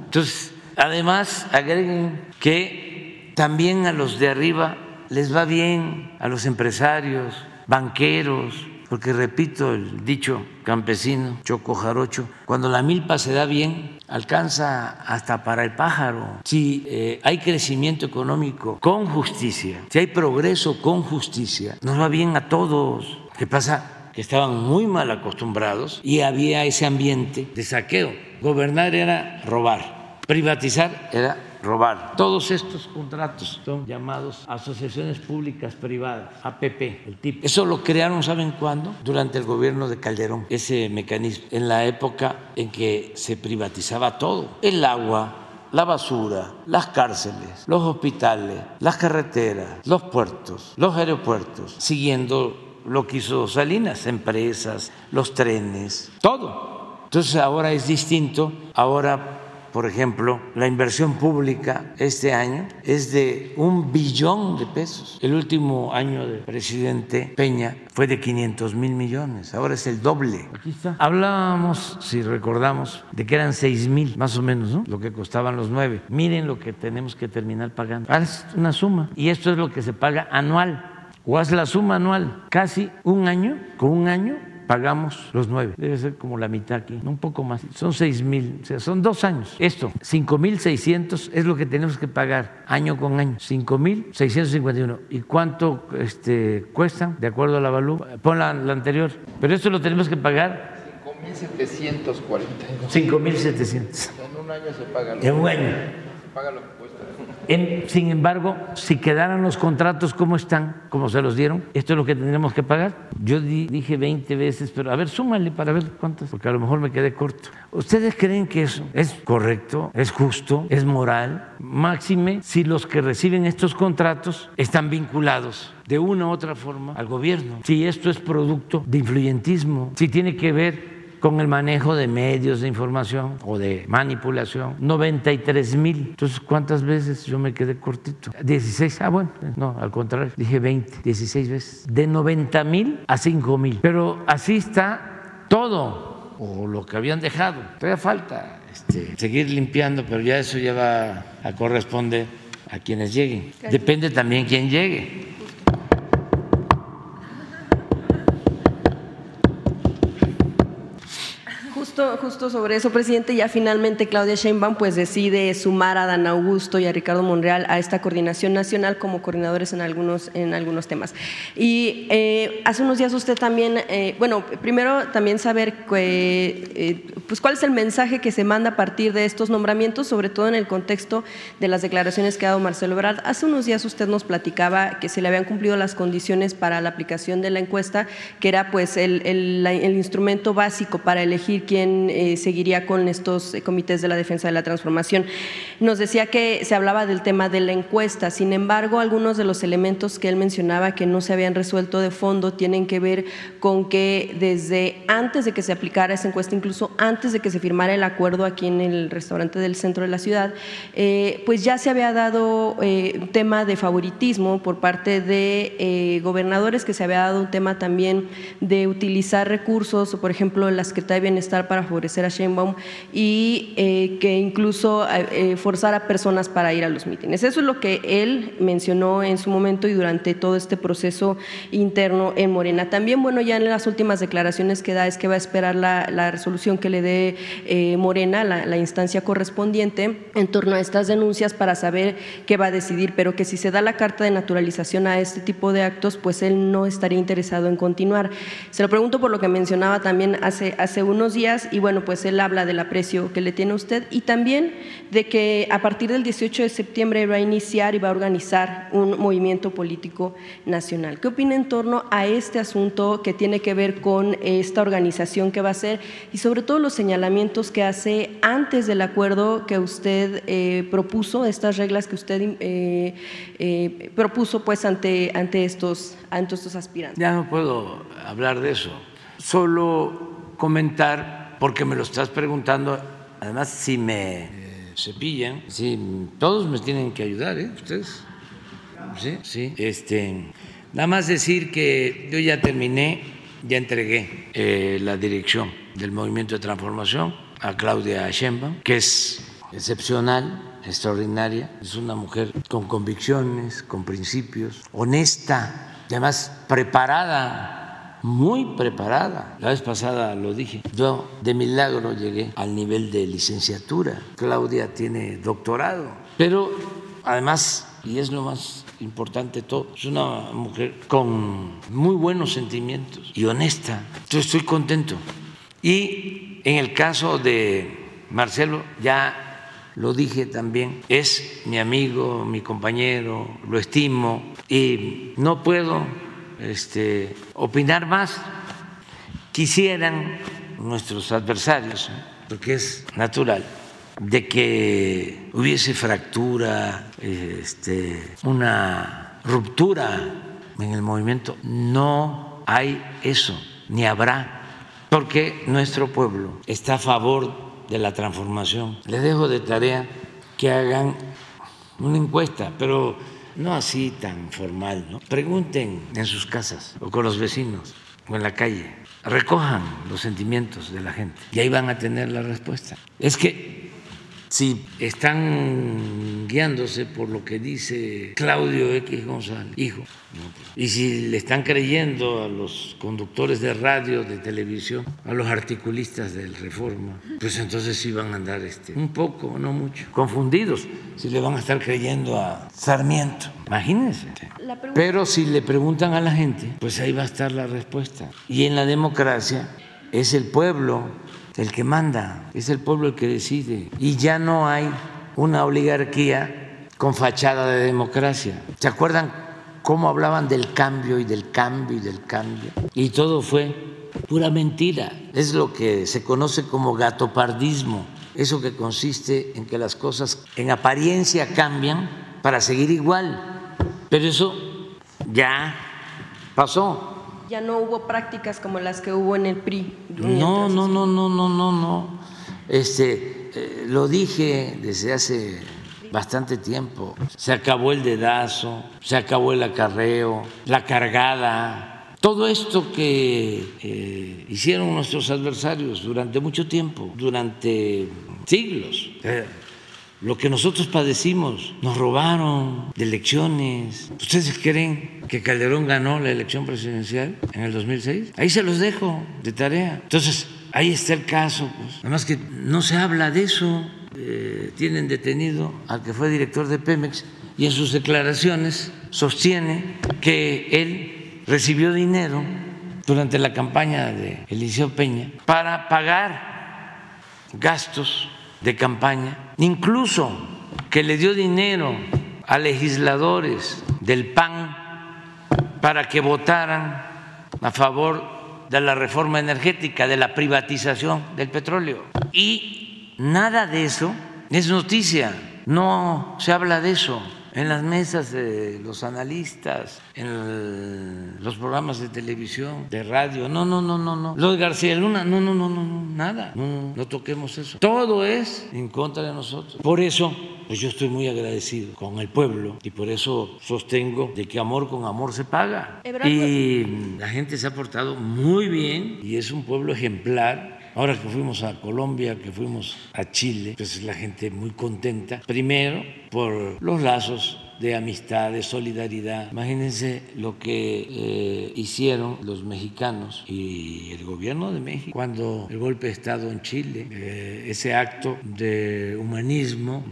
Entonces, además, agreguen que también a los de arriba les va bien a los empresarios, banqueros, porque repito el dicho campesino, choco jarocho, cuando la milpa se da bien, alcanza hasta para el pájaro. Si eh, hay crecimiento económico con justicia, si hay progreso con justicia, nos va bien a todos. ¿Qué pasa? Que estaban muy mal acostumbrados y había ese ambiente de saqueo. Gobernar era robar, privatizar era robar. Todos estos contratos son llamados asociaciones públicas privadas, APP, el tipo. Eso lo crearon, ¿saben cuándo? Durante el gobierno de Calderón, ese mecanismo, en la época en que se privatizaba todo, el agua, la basura, las cárceles, los hospitales, las carreteras, los puertos, los aeropuertos, siguiendo lo que hizo Salinas, empresas, los trenes, todo. Entonces ahora es distinto, ahora por ejemplo, la inversión pública este año es de un billón de pesos. El último año del presidente Peña fue de 500 mil millones, ahora es el doble. Aquí está. Hablábamos, si recordamos, de que eran 6 mil, más o menos, ¿no? Lo que costaban los nueve. Miren lo que tenemos que terminar pagando. Haz una suma y esto es lo que se paga anual. O haz la suma anual, casi un año, con un año pagamos los nueve. Debe ser como la mitad aquí, un poco más. Son seis mil, o sea, son dos años. Esto, cinco mil seiscientos es lo que tenemos que pagar año con año. Cinco mil seiscientos cincuenta y uno. ¿Y cuánto este, cuestan de acuerdo a la valú? Pon la, la anterior. Pero esto lo tenemos que pagar. 5.740. 5.700. En un año se paga. En un año. Se paga lo. Sin embargo, si quedaran los contratos como están, como se los dieron, esto es lo que tendríamos que pagar. Yo di, dije 20 veces, pero a ver, súmale para ver cuántas, porque a lo mejor me quedé corto. ¿Ustedes creen que eso es correcto, es justo, es moral? Máxime si los que reciben estos contratos están vinculados de una u otra forma al gobierno. Si esto es producto de influyentismo, si tiene que ver con el manejo de medios de información o de manipulación. 93 mil. Entonces, ¿cuántas veces yo me quedé cortito? 16. Ah, bueno, no, al contrario, dije 20, 16 veces. De 90 mil a 5 mil. Pero así está todo, o lo que habían dejado. Todavía falta este, seguir limpiando, pero ya eso ya va a corresponder a quienes lleguen. Depende también quién llegue. Justo, sobre eso, presidente, ya finalmente Claudia Sheinbaum pues decide sumar a Dan Augusto y a Ricardo Monreal a esta coordinación nacional como coordinadores en algunos, en algunos temas. Y eh, hace unos días usted también, eh, bueno, primero también saber eh, pues cuál es el mensaje que se manda a partir de estos nombramientos, sobre todo en el contexto de las declaraciones que ha dado Marcelo Ebrard. Hace unos días usted nos platicaba que se le habían cumplido las condiciones para la aplicación de la encuesta, que era pues el, el, el instrumento básico para elegir quién eh, seguiría con estos comités de la defensa de la transformación. Nos decía que se hablaba del tema de la encuesta, sin embargo, algunos de los elementos que él mencionaba que no se habían resuelto de fondo tienen que ver con que desde antes de que se aplicara esa encuesta, incluso antes de que se firmara el acuerdo aquí en el restaurante del centro de la ciudad, eh, pues ya se había dado eh, tema de favoritismo por parte de eh, gobernadores, que se había dado un tema también de utilizar recursos, por ejemplo, la Secretaría de Bienestar para favorecer a Sheinbaum y eh, que incluso eh, forzar a personas para ir a los mítines. Eso es lo que él mencionó en su momento y durante todo este proceso interno en Morena. También, bueno, ya en las últimas declaraciones que da es que va a esperar la, la resolución que le dé eh, Morena, la, la instancia correspondiente, en torno a estas denuncias para saber qué va a decidir, pero que si se da la carta de naturalización a este tipo de actos, pues él no estaría interesado en continuar. Se lo pregunto por lo que mencionaba también hace, hace unos días y bueno, pues él habla del aprecio que le tiene a usted y también de que a partir del 18 de septiembre va a iniciar y va a organizar un movimiento político nacional. ¿Qué opina en torno a este asunto que tiene que ver con esta organización que va a hacer y sobre todo los señalamientos que hace antes del acuerdo que usted eh, propuso, estas reglas que usted eh, eh, propuso pues ante, ante, estos, ante estos aspirantes? Ya no puedo hablar de eso, solo comentar, porque me lo estás preguntando, además si me cepillan, si todos me tienen que ayudar, ¿eh? Ustedes. Sí, sí. Este, nada más decir que yo ya terminé, ya entregué eh, la dirección del Movimiento de Transformación a Claudia Sheinbaum, que es excepcional, extraordinaria, es una mujer con convicciones, con principios, honesta, además preparada, muy preparada. La vez pasada lo dije, yo de milagro llegué al nivel de licenciatura. Claudia tiene doctorado, pero además, y es lo más importante de todo, es una mujer con muy buenos sentimientos y honesta. Yo estoy contento. Y en el caso de Marcelo, ya lo dije también, es mi amigo, mi compañero, lo estimo y no puedo este, opinar más. Quisieran nuestros adversarios, porque es natural, de que hubiese fractura, este, una ruptura en el movimiento. No hay eso, ni habrá, porque nuestro pueblo está a favor de la transformación. Les dejo de tarea que hagan una encuesta, pero no así tan formal, ¿no? Pregunten en sus casas o con los vecinos o en la calle, recojan los sentimientos de la gente y ahí van a tener la respuesta. Es que si están guiándose por lo que dice Claudio X González, hijo, y si le están creyendo a los conductores de radio, de televisión, a los articulistas del Reforma, pues entonces sí van a andar este, un poco, no mucho, confundidos, si le van a estar creyendo a Sarmiento. Imagínense. Pero si le preguntan a la gente, pues ahí va a estar la respuesta. Y en la democracia es el pueblo el que manda, es el pueblo el que decide. Y ya no hay una oligarquía con fachada de democracia. ¿Se acuerdan cómo hablaban del cambio y del cambio y del cambio? Y todo fue pura mentira. Es lo que se conoce como gatopardismo. Eso que consiste en que las cosas en apariencia cambian para seguir igual. Pero eso ya pasó ya no hubo prácticas como las que hubo en el PRI. No, no, no, no, no, no, no. Este, eh, lo dije desde hace bastante tiempo. Se acabó el dedazo, se acabó el acarreo, la cargada. Todo esto que eh, hicieron nuestros adversarios durante mucho tiempo, durante siglos. Eh, lo que nosotros padecimos. Nos robaron de elecciones. ¿Ustedes creen que Calderón ganó la elección presidencial en el 2006? Ahí se los dejo de tarea. Entonces, ahí está el caso. Pues. Nada más que no se habla de eso. Eh, tienen detenido al que fue director de Pemex y en sus declaraciones sostiene que él recibió dinero durante la campaña de Eliseo Peña para pagar gastos de campaña, incluso que le dio dinero a legisladores del PAN para que votaran a favor de la reforma energética, de la privatización del petróleo. Y nada de eso es noticia, no se habla de eso en las mesas de los analistas, en los programas de televisión, de radio. No, no, no, no, no. Lo de García Luna, no, no, no, no, no, nada. No, no toquemos eso. Todo es en contra de nosotros. Por eso, pues yo estoy muy agradecido con el pueblo y por eso sostengo de que amor con amor se paga. Y la gente se ha portado muy bien y es un pueblo ejemplar Ahora que fuimos a Colombia, que fuimos a Chile, pues la gente muy contenta. Primero, por los lazos de amistad, de solidaridad. Imagínense lo que eh, hicieron los mexicanos y el gobierno de México cuando el golpe de Estado en Chile, eh, ese acto de humanismo,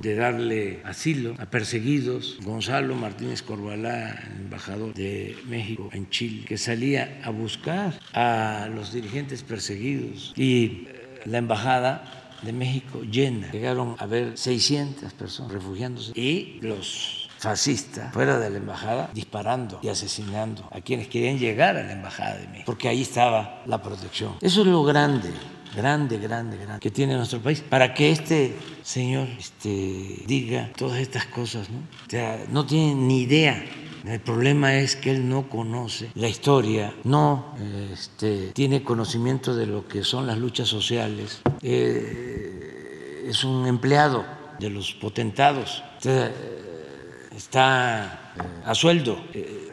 de darle asilo a perseguidos. Gonzalo Martínez Corbalá, embajador de México en Chile, que salía a buscar a los dirigentes perseguidos y eh, la embajada de México llena. Llegaron a ver 600 personas refugiándose y los fascistas fuera de la embajada disparando y asesinando a quienes querían llegar a la embajada de México, porque ahí estaba la protección. Eso es lo grande grande, grande, grande que tiene nuestro país para que este señor este, diga todas estas cosas. ¿no? No tiene ni idea el problema es que él no conoce la historia, no este, tiene conocimiento de lo que son las luchas sociales, eh, es un empleado de los potentados, está eh, a sueldo,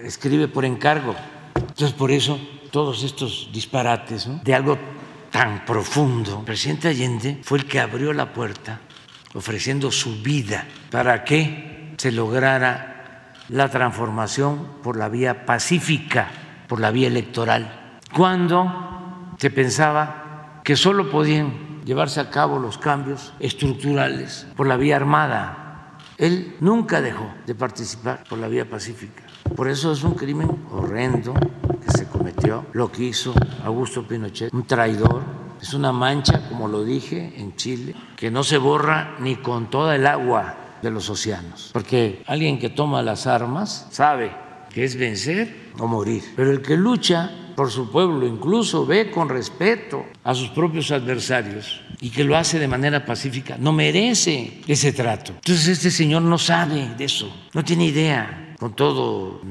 escribe por encargo. Entonces, por eso todos estos disparates de algo tan profundo. El presidente Allende fue el que abrió la puerta ofreciendo su vida para que se lograra la transformación por la vía pacífica, por la vía electoral, cuando se pensaba que solo podían llevarse a cabo los cambios estructurales por la vía armada. Él nunca dejó de participar por la vía pacífica. Por eso es un crimen horrendo que se cometió, lo que hizo Augusto Pinochet, un traidor. Es una mancha, como lo dije, en Chile, que no se borra ni con toda el agua de los océanos. Porque alguien que toma las armas sabe que es vencer o morir. Pero el que lucha por su pueblo, incluso ve con respeto a sus propios adversarios y que lo hace de manera pacífica, no merece ese trato. Entonces este señor no sabe de eso, no tiene idea con todo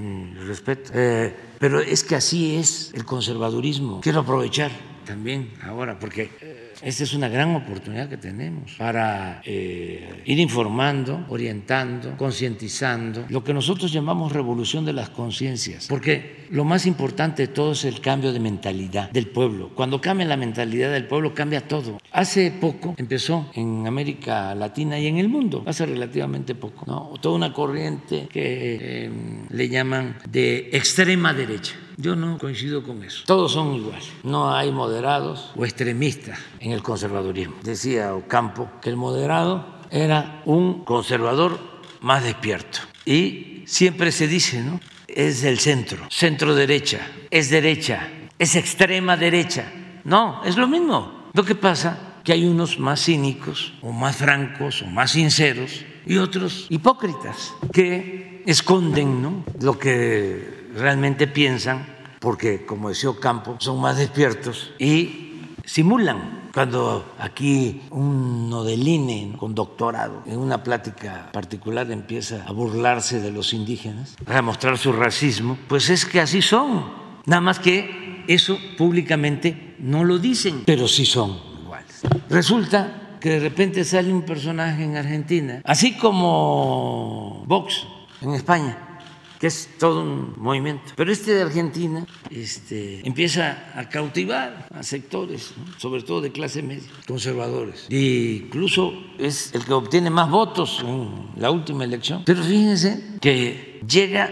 respeto. Eh, pero es que así es el conservadurismo. Quiero aprovechar también ahora, porque eh, esta es una gran oportunidad que tenemos para eh, ir informando, orientando, concientizando, lo que nosotros llamamos revolución de las conciencias, porque lo más importante de todo es el cambio de mentalidad del pueblo. Cuando cambia la mentalidad del pueblo, cambia todo. Hace poco empezó en América Latina y en el mundo, hace relativamente poco, ¿no? toda una corriente que eh, le llaman de extrema derecha yo no coincido con eso. Todos son iguales. No hay moderados o extremistas en el conservadurismo. Decía Ocampo que el moderado era un conservador más despierto. Y siempre se dice, ¿no? Es el centro, centro derecha, es derecha, es extrema derecha. No, es lo mismo. Lo que pasa que hay unos más cínicos o más francos o más sinceros y otros hipócritas que esconden ¿no? lo que realmente piensan, porque como decía Ocampo, son más despiertos y simulan. Cuando aquí uno del INE con doctorado en una plática particular empieza a burlarse de los indígenas, a mostrar su racismo, pues es que así son. Nada más que eso públicamente no lo dicen, pero sí son iguales. Resulta que de repente sale un personaje en Argentina, así como Vox en España, que es todo un movimiento. Pero este de Argentina este, empieza a cautivar a sectores, sobre todo de clase media, conservadores. E incluso es el que obtiene más votos en la última elección. Pero fíjense que llega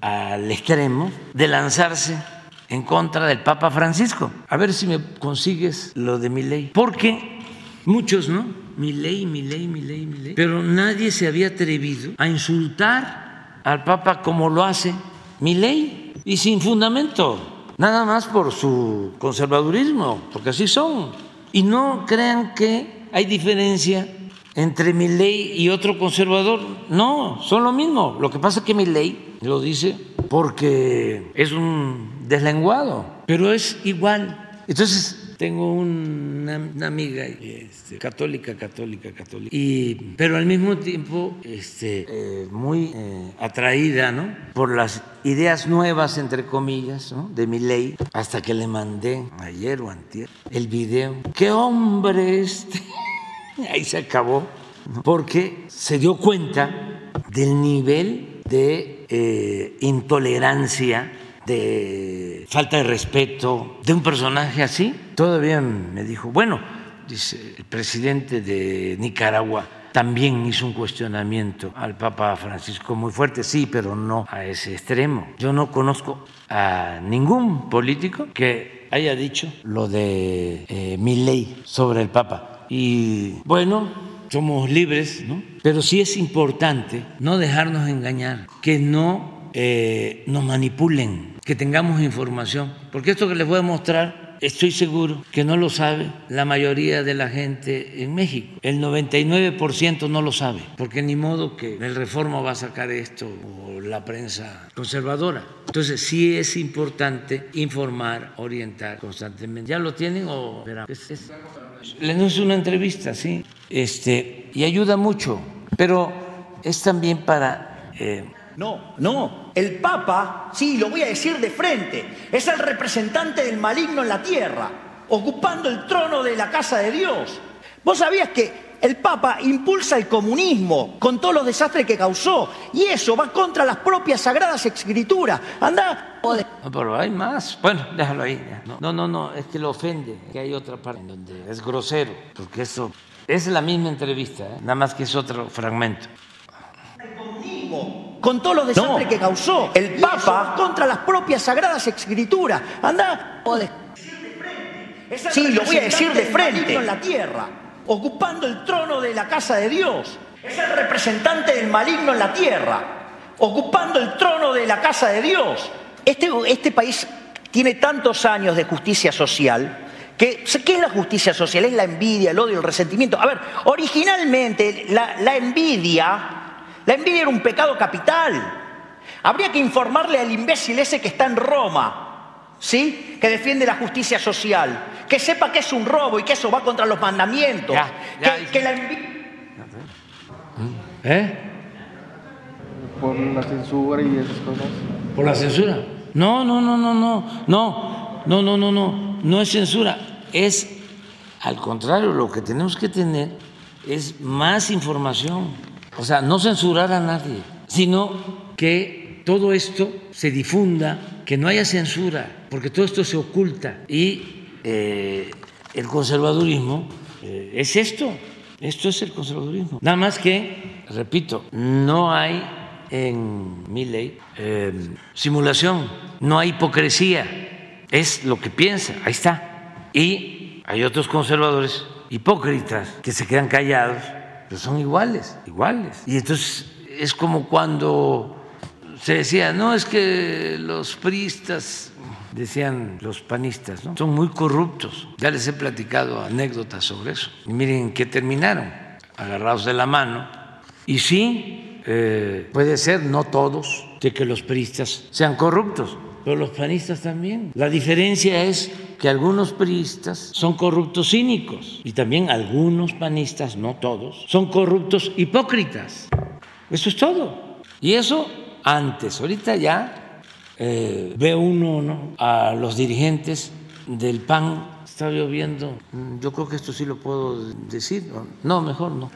al extremo de lanzarse en contra del Papa Francisco. A ver si me consigues lo de mi ley. Porque muchos, ¿no? Mi ley, mi ley, mi ley, mi ley. Pero nadie se había atrevido a insultar al Papa como lo hace mi ley y sin fundamento, nada más por su conservadurismo, porque así son. Y no crean que hay diferencia entre mi ley y otro conservador. No, son lo mismo. Lo que pasa es que mi ley lo dice porque es un deslenguado, pero es igual. Entonces, tengo una, amiga este, católica, católica, católica, pero al mismo tiempo este, eh, muy eh, atraída ¿no? por las ideas nuevas, entre comillas, de mi ley, hasta que le mandé ayer o antier el video. ¡Qué hombre este! Ahí se acabó, porque se dio cuenta del nivel de eh, intolerancia de falta de respeto de un personaje así. Todavía me dijo, bueno, dice el presidente de Nicaragua también hizo un cuestionamiento al Papa Francisco muy fuerte, sí, pero no a ese extremo. Yo no conozco a ningún político que haya dicho lo de eh, mi ley sobre el Papa. Y bueno, somos libres, ¿no? Pero sí es importante no dejarnos engañar, que no eh, nos manipulen que tengamos información, porque esto que les voy a mostrar, estoy seguro que no lo sabe la mayoría de la gente en México. El 99% no lo sabe, porque ni modo que el Reforma va a sacar esto o la prensa conservadora. Entonces sí es importante informar, orientar constantemente. ¿Ya lo tienen o Les es una entrevista, sí, este, y ayuda mucho, pero es también para eh, no, no. El Papa, sí, lo voy a decir de frente, es el representante del maligno en la tierra, ocupando el trono de la casa de Dios. ¿Vos sabías que el Papa impulsa el comunismo con todos los desastres que causó y eso va contra las propias sagradas escrituras? Anda. No, pero hay más. Bueno, déjalo ahí. No, no, no, es que lo ofende, que hay otra parte en donde es grosero, porque eso Es la misma entrevista, ¿eh? nada más que es otro fragmento. Con todos los desastres que causó el Papa contra las propias sagradas escrituras. Anda. Sí, lo voy a decir de frente. en la tierra, ocupando el trono de la casa de Dios. Es el representante del maligno en la tierra, ocupando el trono de la casa de Dios. Este, este país tiene tantos años de justicia social que, ¿Qué es la justicia social? Es la envidia, el odio, el resentimiento. A ver, originalmente la, la envidia, la envidia era un pecado capital. Habría que informarle al imbécil ese que está en Roma, ¿sí? Que defiende la justicia social, que sepa que es un robo y que eso va contra los mandamientos. Ya, ya, que, que la envidia... ¿Eh? Por la censura y esas cosas. ¿Por la censura? No, no, no, no, no, no, no, no, no, no, no es censura, es al contrario, lo que tenemos que tener es más información, o sea, no censurar a nadie, sino que todo esto se difunda, que no haya censura, porque todo esto se oculta y eh, el conservadurismo eh, es esto, esto es el conservadurismo. Nada más que, repito, no hay en mi ley eh, simulación, no hay hipocresía, es lo que piensa, ahí está. Y hay otros conservadores hipócritas que se quedan callados, pero son iguales, iguales. Y entonces es como cuando se decía, no, es que los priistas, decían los panistas, ¿no? son muy corruptos. Ya les he platicado anécdotas sobre eso. Y miren qué terminaron, agarrados de la mano. Y sí, eh, puede ser, no todos, de que los priistas sean corruptos, pero los panistas también. La diferencia es que algunos priistas son corruptos cínicos y también algunos panistas, no todos, son corruptos hipócritas. Eso es todo. Y eso antes, ahorita ya eh, ve uno ¿no? a los dirigentes del PAN, está lloviendo, mm, yo creo que esto sí lo puedo decir, no, mejor no.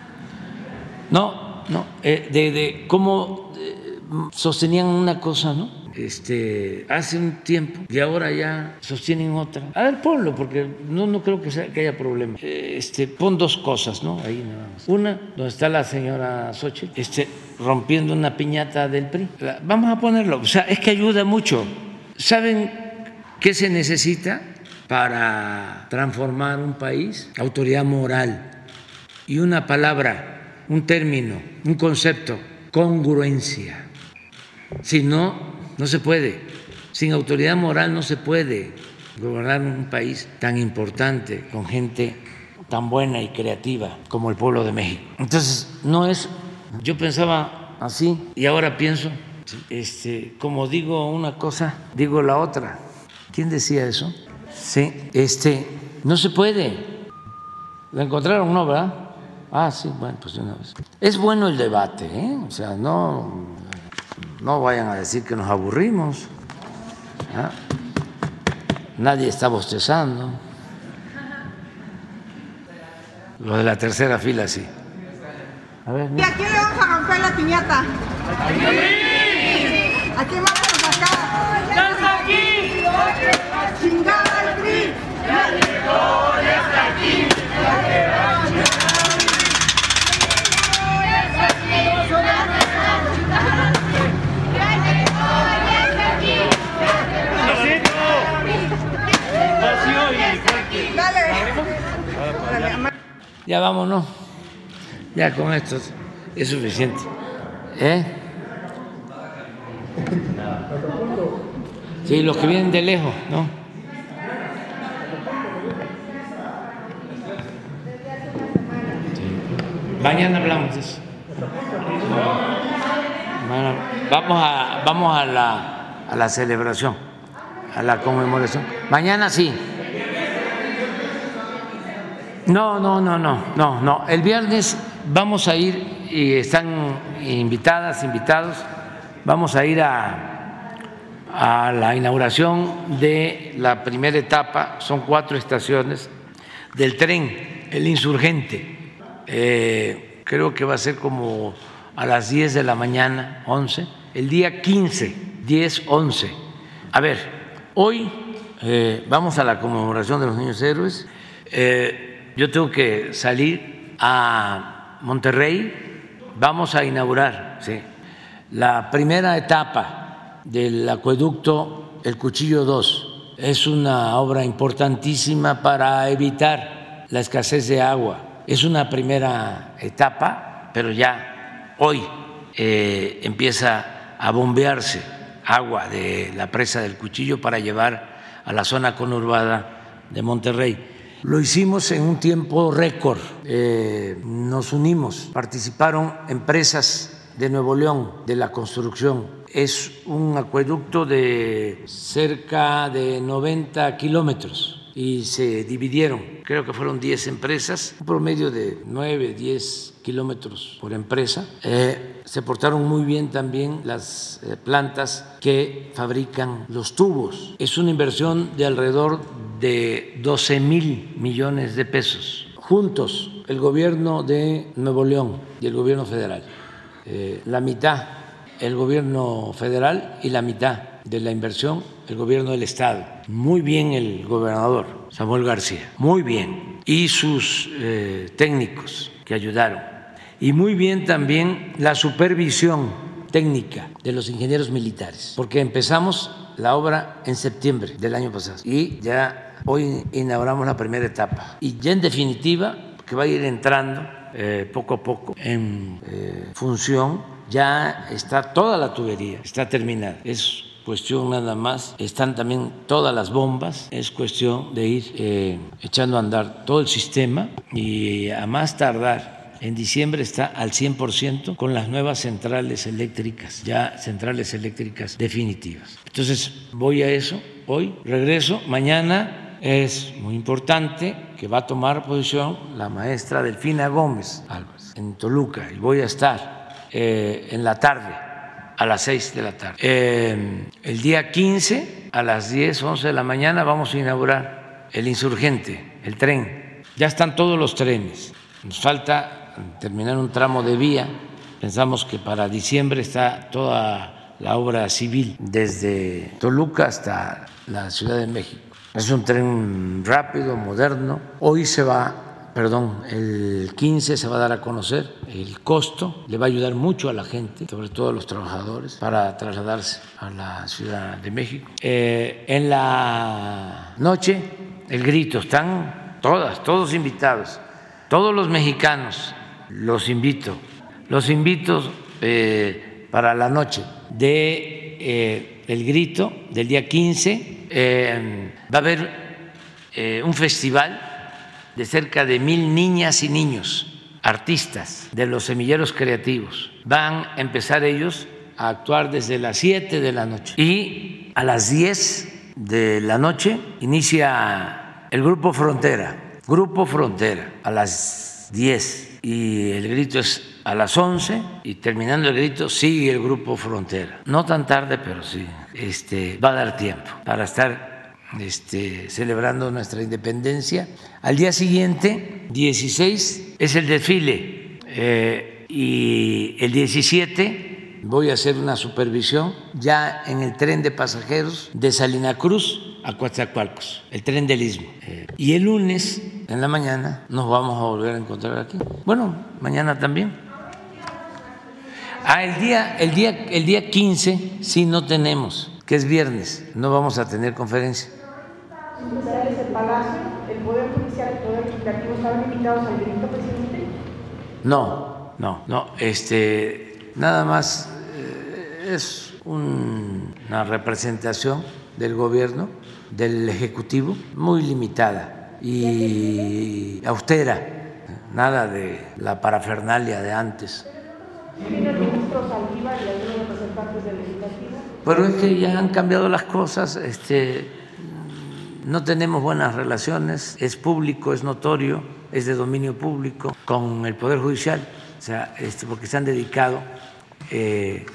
No, no, eh, de, cómo eh, sostenían una cosa, ¿no? Este, hace un tiempo y ahora ya sostienen otra. A ver, ponlo, porque no, no creo que, haya problema. Este, pon dos cosas, ¿no? Ahí nada más. Una, donde está la señora Xochitl, este, rompiendo una piñata del PRI. Vamos a ponerlo, o sea, es que ayuda mucho. ¿Saben qué se necesita para transformar un país? Autoridad moral y una palabra, un término, un concepto, congruencia. Si no, no se puede. Sin autoridad moral no se puede gobernar un país tan importante, con gente tan buena y creativa como el pueblo de México. Entonces, no es, yo pensaba así y ahora pienso, este, como digo una cosa, digo la otra. ¿Quién decía eso? Sí, este, no se puede. ¿La encontraron, no, verdad? Ah, sí, bueno, pues de una vez. Es bueno el debate, ¿eh? O sea, no, no vayan a decir que nos aburrimos. ¿ah? Nadie está bostezando. Lo de la tercera fila, sí. A ver, ¿Y a quién le vamos a romper la piñata? ¿A quién vamos a sacar? ¡Estás aquí! ¡Chingada al PRI! Dale. Ya vámonos. Ya con esto es suficiente. ¿Eh? Sí, los que vienen de lejos, ¿no? Sí. Mañana hablamos de eso. Mañana- Vamos a, vamos a la, a la celebración, a la conmemoración. Mañana sí. No, no, no, no, no, no. El viernes vamos a ir y están invitadas, invitados. Vamos a ir a, a la inauguración de la primera etapa. Son cuatro estaciones del tren, el insurgente. Eh, creo que va a ser como a las 10 de la mañana, 11, el día 15, 10, 11. A ver, hoy eh, vamos a la conmemoración de los niños héroes. Eh, yo tengo que salir a Monterrey, vamos a inaugurar sí, la primera etapa del acueducto El Cuchillo 2. Es una obra importantísima para evitar la escasez de agua. Es una primera etapa, pero ya hoy eh, empieza a bombearse agua de la presa del Cuchillo para llevar a la zona conurbada de Monterrey. Lo hicimos en un tiempo récord, eh, nos unimos, participaron empresas de Nuevo León de la construcción. Es un acueducto de cerca de 90 kilómetros y se dividieron, creo que fueron 10 empresas, un promedio de 9, 10 kilómetros por empresa. Eh, se portaron muy bien también las eh, plantas que fabrican los tubos. Es una inversión de alrededor de 12 mil millones de pesos. Juntos, el gobierno de Nuevo León y el gobierno federal. Eh, la mitad el gobierno federal y la mitad de la inversión el gobierno del Estado. Muy bien el gobernador Samuel García, muy bien. Y sus eh, técnicos que ayudaron. Y muy bien también la supervisión técnica de los ingenieros militares, porque empezamos la obra en septiembre del año pasado y ya hoy inauguramos la primera etapa. Y ya en definitiva, que va a ir entrando eh, poco a poco en eh, función, ya está toda la tubería, está terminada. Es cuestión nada más, están también todas las bombas, es cuestión de ir eh, echando a andar todo el sistema y a más tardar en diciembre está al 100% con las nuevas centrales eléctricas, ya centrales eléctricas definitivas. Entonces voy a eso hoy, regreso, mañana es muy importante que va a tomar posición la maestra Delfina Gómez Álvarez en Toluca y voy a estar eh, en la tarde a las 6 de la tarde. Eh, el día 15 a las 10, 11 de la mañana vamos a inaugurar el insurgente, el tren. Ya están todos los trenes. Nos falta terminar un tramo de vía. Pensamos que para diciembre está toda la obra civil desde Toluca hasta la Ciudad de México. Es un tren rápido, moderno. Hoy se va perdón, el 15 se va a dar a conocer el costo, le va a ayudar mucho a la gente, sobre todo a los trabajadores, para trasladarse a la Ciudad de México. Eh, en la noche, el grito, están todas, todos invitados, todos los mexicanos, los invito, los invito eh, para la noche de eh, el grito del día 15, va a haber un festival de cerca de mil niñas y niños, artistas de los semilleros creativos. Van a empezar ellos a actuar desde las 7 de la noche y a las 10 de la noche inicia el Grupo Frontera. Grupo Frontera a las 10 y el grito es a las 11 y terminando el grito sigue el Grupo Frontera. No tan tarde, pero sí, este, va a dar tiempo para estar este, celebrando nuestra independencia. Al día siguiente, 16, es el desfile eh, y el 17 voy a hacer una supervisión ya en el tren de pasajeros de Salina Cruz a Coatzacoalcos, el tren del Istmo. Eh, y el lunes en la mañana nos vamos a volver a encontrar aquí. Bueno, mañana también. Ah, el día, el día, el día 15 sí no tenemos, que es viernes, no vamos a tener conferencia el Palacio, el Poder Judicial y el Poder Legislativo estaban invitados al grito, presidente? No, no, no. Este, nada más eh, es una representación del gobierno, del Ejecutivo, muy limitada y austera. Nada de la parafernalia de antes. ¿Viene Pero es que ya han cambiado las cosas. Este, no tenemos buenas relaciones, es público, es notorio, es de dominio público con el Poder Judicial, o sea, este, porque se han dedicado eh,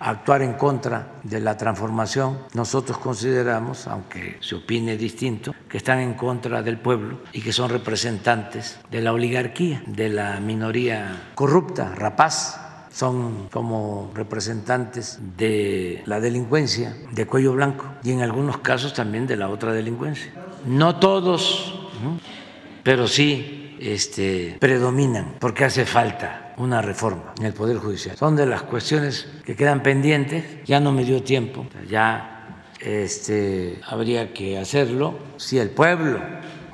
a actuar en contra de la transformación. Nosotros consideramos, aunque se opine distinto, que están en contra del pueblo y que son representantes de la oligarquía, de la minoría corrupta, rapaz, son como representantes de la delincuencia de cuello blanco y en algunos casos también de la otra delincuencia. No todos, pero sí este, predominan, porque hace falta una reforma en el Poder Judicial. Son de las cuestiones que quedan pendientes, ya no me dio tiempo, ya este, habría que hacerlo si el pueblo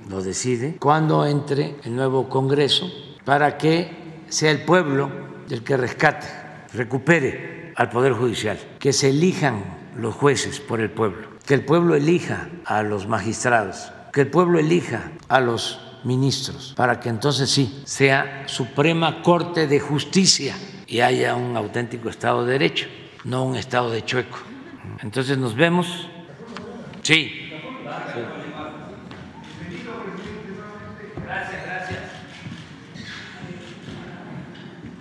lo decide, cuando entre el nuevo Congreso, para que sea el pueblo el que rescate, recupere al Poder Judicial, que se elijan los jueces por el pueblo, que el pueblo elija a los magistrados, que el pueblo elija a los ministros, para que entonces sí sea Suprema Corte de Justicia y haya un auténtico Estado de Derecho, no un Estado de chueco. Entonces nos vemos. Sí. sí.